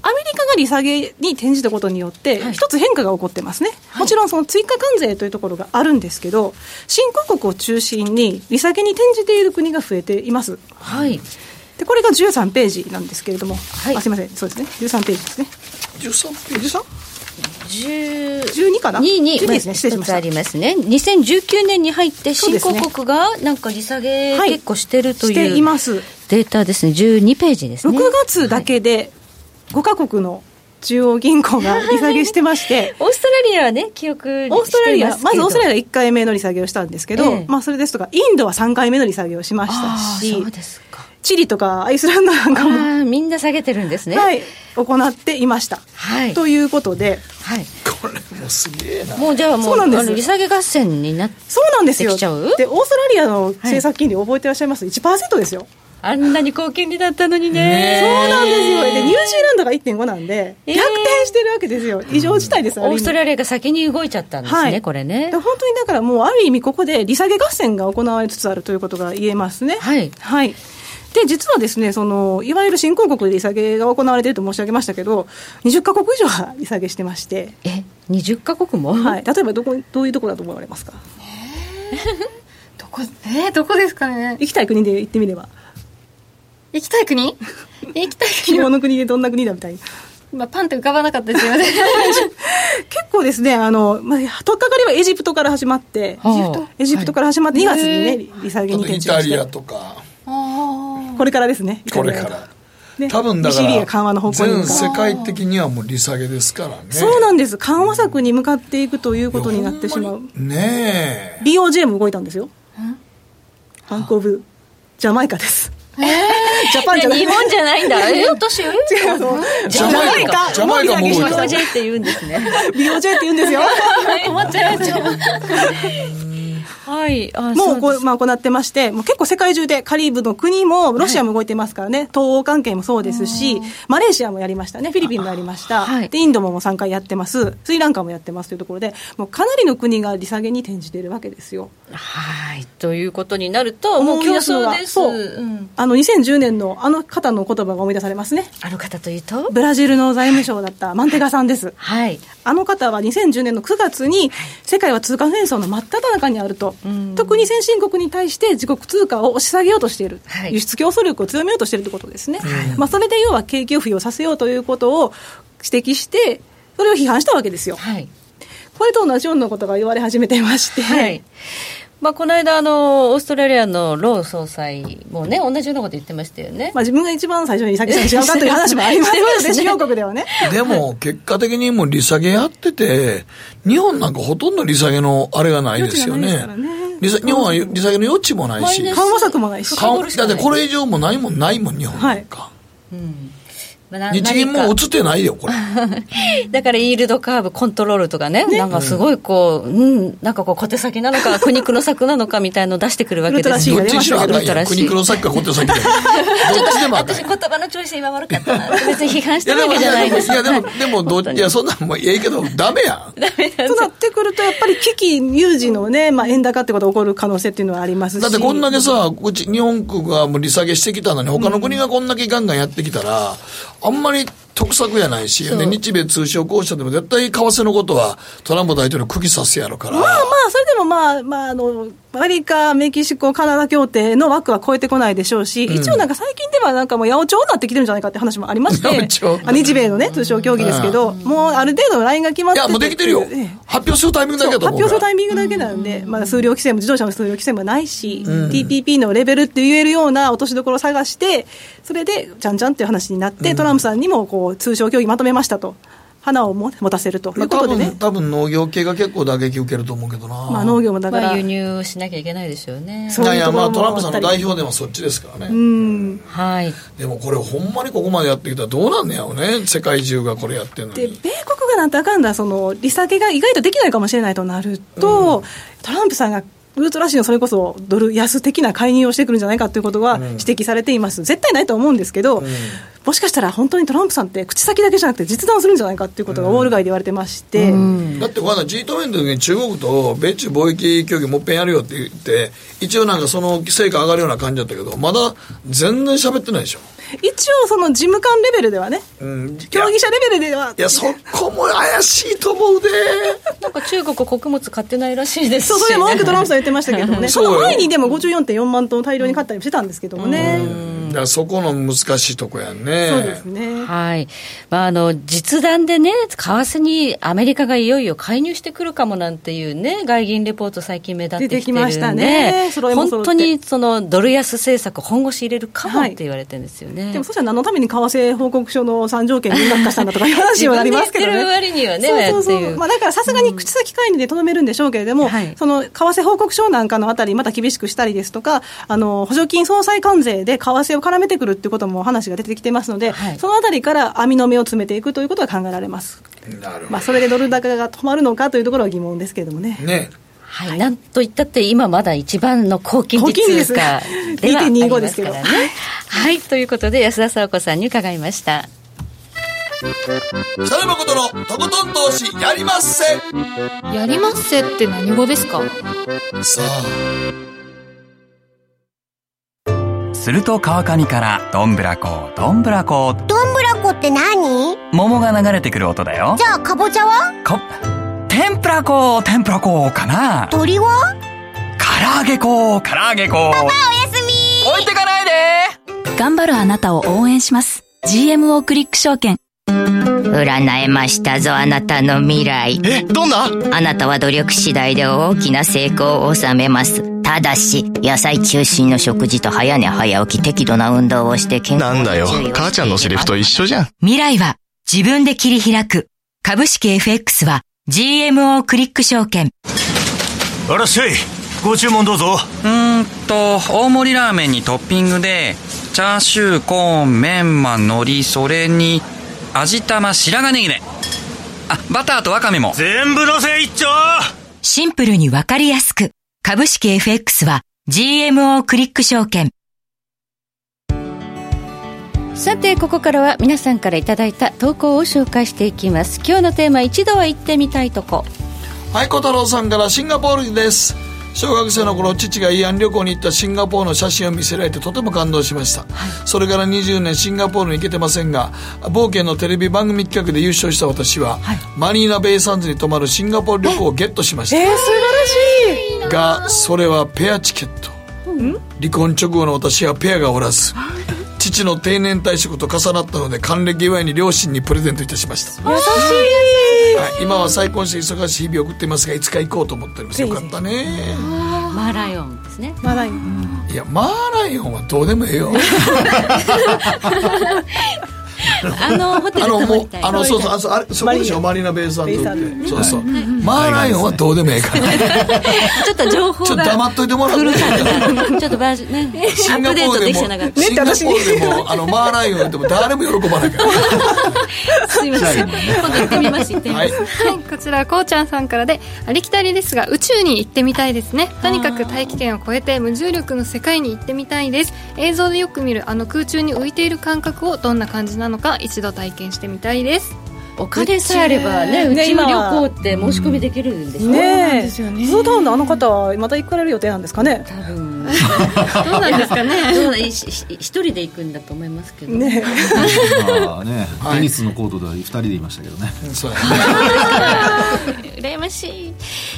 アメリカが利下げに転じたことによって、一つ変化が起こってますね、はい、もちろんその追加関税というところがあるんですけど、新興国を中心に利下げに転じている国が増えています。はい。でこれが13ページなんですけれども、はい、あすみません、そうですね、13ページですね。13ページ 13? 12かな？2に、ですね、失礼しました。ありますね。2019年に入って新興国がなんか利下げ結構してるという、はい、しています。データですね。12ページですね。6月だけで5か国の中央銀行が利下げしてまして。オーストラリアはね記憶オーストラリア。まずオーストラリアが1回目の利下げをしたんですけど、ええ、まあ、それですとかインドは3回目の利下げをしましたし。そうですかチリとかアイスランドなんかも。みんな下げてるんですね。はい行っていました、はい、ということで、はい、これもすげえな。もうじゃあもうあの利下げ合戦になってそうなんですよ。でオーストラリアの政策金利覚えてらっしゃいます、はい、1%ですよ。あんなに高金利だったのにね。ねそうなんですよ。で、ニュージーランドが1.5なんで、逆転してるわけですよ。異常事態です、オーストラリアが先に動いちゃったんですね、はい、これね。本当にだからもう、ある意味ここで利下げ合戦が行われつつあるということが言えますね。はい。はい。で、実はですね、その、いわゆる新興国で利下げが行われていると申し上げましたけど、20か国以上は利下げしてまして。え、20か国も？はい。例えばどこ、どういうところだと思われますか？えー、どこ、えー、どこですかね？行きたい国で行ってみれば。行きたい国？行きたい国希望の国でどんな国だみたいな。まあ、パンって浮かばなかったですよね 結構ですね、あの、まあ、取っかかりはエジプトから始まって、エジプト？から始まって2月にね、利下げに転じして。イタリアとか。これからですね。これから。ね、多分だから緩和の方向全世界的にはもう利下げですからね。そうなんです。緩和策に向かっていくということになってしまう。ねえ。BOJ も動いたんですよ。バンコブ。ジャマイカです。えー、ジャパンじゃない。日本じゃないんだ。え、私、違うジャマイカ。ジャマイカ。も。BOJ って言うんですね。BOJ って言うんですよ。困っちゃいました。はい、もうこう、まあ、行ってまして、もう結構世界中でカリブの国もロシアも動いてますからね、はい、東欧関係もそうですし、マレーシアもやりましたね、フィリピンもやりました、はい、でインドももう3回やってます、スリランカもやってますというところで、もうかなりの国が利下げに転じているわけですよ。はい。ということになるともう競争です。そう、うん、あの2010年のあの方の言葉が思い出されますね。あの方というとブラジルの財務省だったマンテガさんです。はい。あの方は2010年の9月に世界は通貨戦争の真っ只中にあると、特に先進国に対して自国通貨を押し下げようとしている、はい、輸出競争力を強めようとしているということですね、はい、まあ、それで要は景気を浮揚させようということを指摘してそれを批判したわけですよ、はい、これと同じようなことが言われ始めてまして、はいまあ、この間あの、オーストラリアのロー総裁もね、同じようなこと言ってましたよね、まあ、自分が一番最初に利下げした違うかという話もありますけどね、主要国ではね。でも、結果的にも利下げやってて、日本なんかほとんど利下げのあれがないですよね。日本は利下げの余地もないし、緩和策もないし、だってこれ以上もないもんないもん、日本なんか。はい。うん日銀も映ってないよ、これ。だから、イールドカーブコントロールとかね、ねなんかすごいこう、うん、なんかこう、小手先なのか、苦肉の策なのかみたいのを出してくるわけですよ。どっちにしろあかんや苦肉の策か小手先で。どっちでも私、言葉の調子今悪かったな。別に批判してるわけじゃないですいや、でも、でも、どいや、そんなんもええけど、ダメやん。ダメとなってくると、やっぱり危機有事のね、まあ、円高ってことが起こる可能性っていうのはありますし。だってこんだけさ、うち、日本国がもう利下げしてきたのに、他の国がこんだけガンガンやってきたら、あんまり得策やないし、ね、日米通商交渉でも絶対為替のことはトランプ大統領釘刺すやろから。まあまあ、それでもまあ、まあ、あの、アメリカ、メキシコ、カナダ協定の枠は超えてこないでしょうし、うん、一応なんか最近ではなんかもう八百長になってきてるんじゃないかって話もありまして、日米のね、通商協議ですけど、うん、もうある程度のラインが決まっていや、もうできてるよ。発表するタイミングだけだと発表するタイミングだけなんで、まだ数量規制も、自動車の数量規制もないし、うん、TPP のレベルって言えるような落としどころを探して、それで、じゃんじゃんっていう話になって、トランプさんにもこう通商協議まとめましたと。花を持たせるということでね、多分農業系が結構打撃受けると思うけどな、まあ、農業もだから、輸入しなきゃいけないですよね、いやいや、まあ、トランプさんの代表でもそっちですからね、うん。はい、でもこれ、ほんまにここまでやってきたらどうなんねやろうね、世界中がこれやってるので米国がなんだかんだ、その利下げが意外とできないかもしれないとなると、うん、トランプさんがウルトラシーのそれこそドル安的な介入をしてくるんじゃないかということは指摘されています、うん、絶対ないと思うんですけど、うん、もしかしたら本当にトランプさんって口先だけじゃなくて実弾するんじゃないかということがウォール街で言われてまして、うん、だってこの G20 の時に中国と米中貿易協議もっぺんやるよって言って一応なんかその成果上がるような感じだったけどまだ全然喋ってないでしょ一応その事務官レベルではね、うん、競技者レベルではいやそこも怪しいと思うで。なんか中国穀物買ってないらしいですし、ね、そうそれも多くトランプさん言ってましたけどもね。その前にでも54.4万トン大量に買ったりしてたんですけどもね。だそこの難しいとこやんね。そうですね。はい、まあ、あの実弾でね為替にアメリカがいよいよ介入してくるかもなんていうね外銀レポート最近目立ってきてるんで。出てきましたね。本当にそのドル安政策本腰入れるかもって言われてるんですよね、ね、でもそしたら何のために為替報告書の3条件に落下したんだとかいう話になりますけどね。割にはね、そうそうそう。まあ、だからさすがに口先介入でとどめるんでしょうけれども、うんその為替報告書なんかのあたり、また厳しくしたりですとか、あの補助金総裁関税で為替を絡めてくるっていうことも話が出てきてますので、はい、そのあたりから網の目を詰めていくということが考えられます。まあ、それでドル高が止まるのかというところは疑問ですけれどもね。ねはい、なんといったって今まだ一番の高金利通貨ではありますからね。はい、ということで安田沙子さんに伺いました。北野誠のとことん投資やりまっせ。やりまっせって何語ですか？さあ。すると川上からどんぶらこどんぶらこ。どんぶらこって何？桃が流れてくる音だよ。じゃあかぼちゃは？か天ぷら粉天ぷら粉かな？鳥は唐揚げ粉。唐揚げ粉。パパおやすみ。置いてかないで。頑張るあなたを応援します。GMO クリック証券。占えましたぞあなたの未来。えどんな？あなたは努力次第で大きな成功を収めます。ただし野菜中心の食事と早寝早起き適度な運動をして健康なんだよ。母ちゃんのセリフと一緒じゃん。未来は自分で切り開く。株式 FX は GMO クリック証券。あらっしゃい。ご注文どうぞ。うーんと、大盛りラーメンにトッピングで、チャーシュー、コーン、メンマ、海苔、それに、味玉、白髪ネギね。あ、バターとワカメも。全部のせ一丁シンプルにわかりやすく。株式 FX は GMO クリック証券。さてここからは皆さんからいただいた投稿を紹介していきます。今日のテーマ一度は行ってみたいとこ。はい小太郎さんからシンガポールです。小学生の頃父が慰安旅行に行ったシンガポールの写真を見せられてとても感動しました、それから20年シンガポールに行けてませんが冒険のテレビ番組企画で優勝した私は、マリーナベイサンズに泊まるシンガポール旅行をゲットしました、えー、素晴らしい。がそれはペアチケット。離婚直後の私はペアがおらず父の定年退職と重なったので還暦祝いに両親にプレゼントいたしました。優しい。はい、今は再婚して忙しい日々を送っていますがいつか行こうと思っております。よかったね。マーライオンですね。マーライオン。いやマーライオンはどうでもええよ あのホテル泊まりたい。あのそうそうあそうあれそこでしょ？マリーナベイサンズ。ってそうそう。マーライオンはどうでもええから。ちょっと情報がちょっと黙っといてもらって。ちょっとバージョンね。アシンップデートガポールできてなかった。シンガポールでも あのマーライオン言っても誰も喜ばないから。すいません。今度行ってみます行ってみます、はい、こちらこうちゃんさんからでありきたりですが宇宙に行ってみたいですね。とにかく大気圏を超えて無重力の世界に行ってみたいです。映像でよく見るあの空中に浮いている感覚をどんな感じなのか一度体験してみたいです。お金さえあればね宇宙旅行って申し込みできるんですよね。えズータウンのあの方はまた行かれる予定なんですかね？多分。どうなんですかね？どうなん一人で行くんだと思いますけど。ね。まあね、テニスのコートでは2人でいましたけどね。そうや 羨ましい。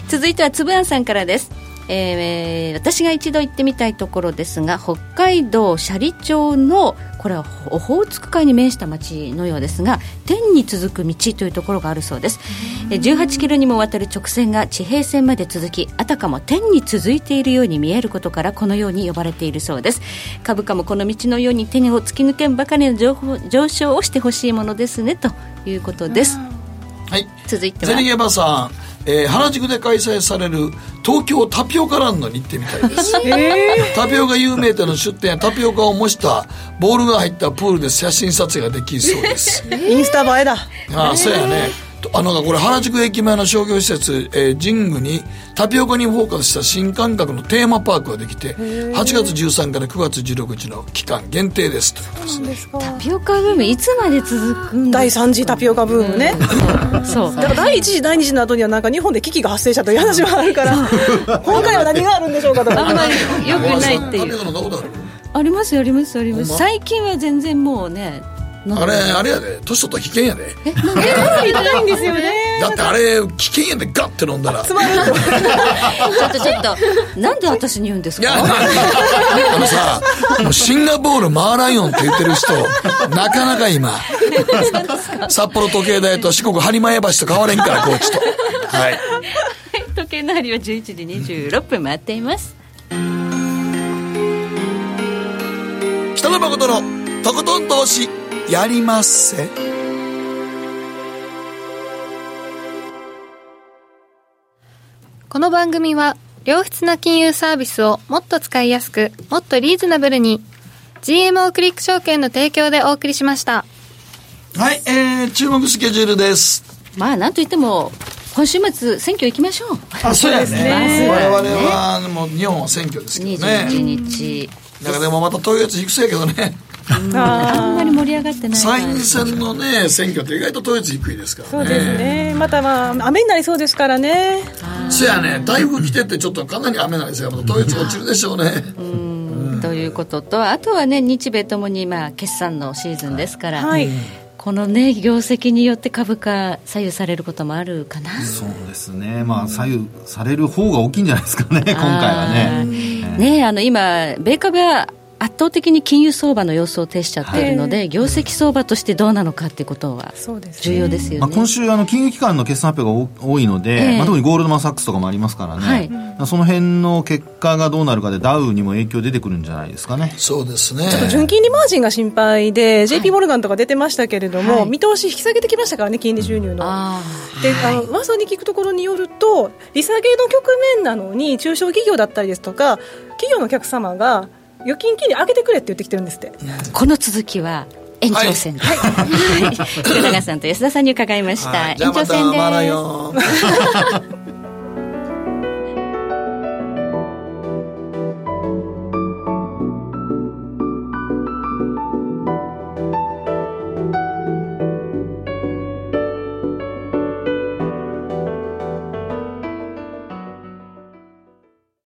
続いてはつぶあんさんからですえー私が一度行ってみたいところですが北海道斜里町のこれはオホーツク海に面した町のようですが天に続く道というところがあるそうです。えー18キロにもわたる直線が地平線まで続きあたかも天に続いているように見えることからこのように呼ばれているそうです。株価もこの道のように手を突き抜けんばかりの情報上昇をしてほしいものですねということです。はい。続いては。ゼニゲバさん、えー原宿で開催される東京タピオカランドに行ってみたいです、タピオカ有名店の出店やタピオカを模したボールが入ったプールで写真撮影ができるそうです。インスタ映えだ。ああそうやね。とあなんかこれ原宿駅前の商業施設、えー、神宮にタピオカにフォーカスした新感覚のテーマパークができて8月13から9月16日の期間限定です。ということですねタピオカブームいつまで続くんだ第3次タピオカブームね、そう。だから第1次第2次の後にはなんか日本で危機が発生したという話もあるから今回は何があるんでしょうかと。あんまり良くないっていう。タピオカ飲んだことある。ありますありますあります。最近は全然もうねあれあれやで。年取ったら危険やで。えないんですよね。だってあれ危険やで。ガッて飲んだら。つまるとちょっとちょっとなんで私に言うんですか？いやあのさもうシンガポールマーライオンって言ってる人なかなか今。札幌時計台と四国播磨屋橋と変われんからこっちと。はい。時計の針は11時26分回っています。北野誠のとことん投資やりまっせ。この番組は良質な金融サービスをもっと使いやすくもっとリーズナブルに GMO クリック証券の提供でお送りしました。はい、えー、注目スケジュールです。まあなんといっても今週末選挙行きましょう。あそうやね。まずは我々はもう日本は選挙ですけどね。21日。なんかでもまた投票率低そうやけどねあんまり盛り上がってない参院選のね選挙って意外と投票率低いですからね。そうですね。またまあ雨になりそうですからね。そやね台風来てってちょっとかなり雨なんですよ。また投票率落ちるでしょうね。ということとあとはね日米ともにまあ決算のシーズンですから、はい。このね業績によって株価左右されることもあるかな。そうですね。まあ、左右される方が大きいんじゃないですかね、今回はね。ねあの今米株は圧倒的に金融相場の様子を呈しちゃっているので、業績相場としてどうなのかっていうことは重要ですよね。まあ、今週あの金融機関の決算発表が多多いので、ええ。まあ、特にゴールドマン・サックスとかもありますからね、はい。まあその辺の結果がどうなるかでダウにも影響出てくるんじゃないですかね。そうですね。ちょっと純金利マージンが心配で、JP モルガンとか出てましたけれども、見通し引き下げてきましたからね、金利収入の。で、あの噂に聞くところによると、利下げの局面なのに、中小企業だったりですとか、企業のお客様が、預金金利上げてくれって言ってきてるんですって。この続きは延長戦です。はい。福永さんと安田さんに伺いました。延長戦です。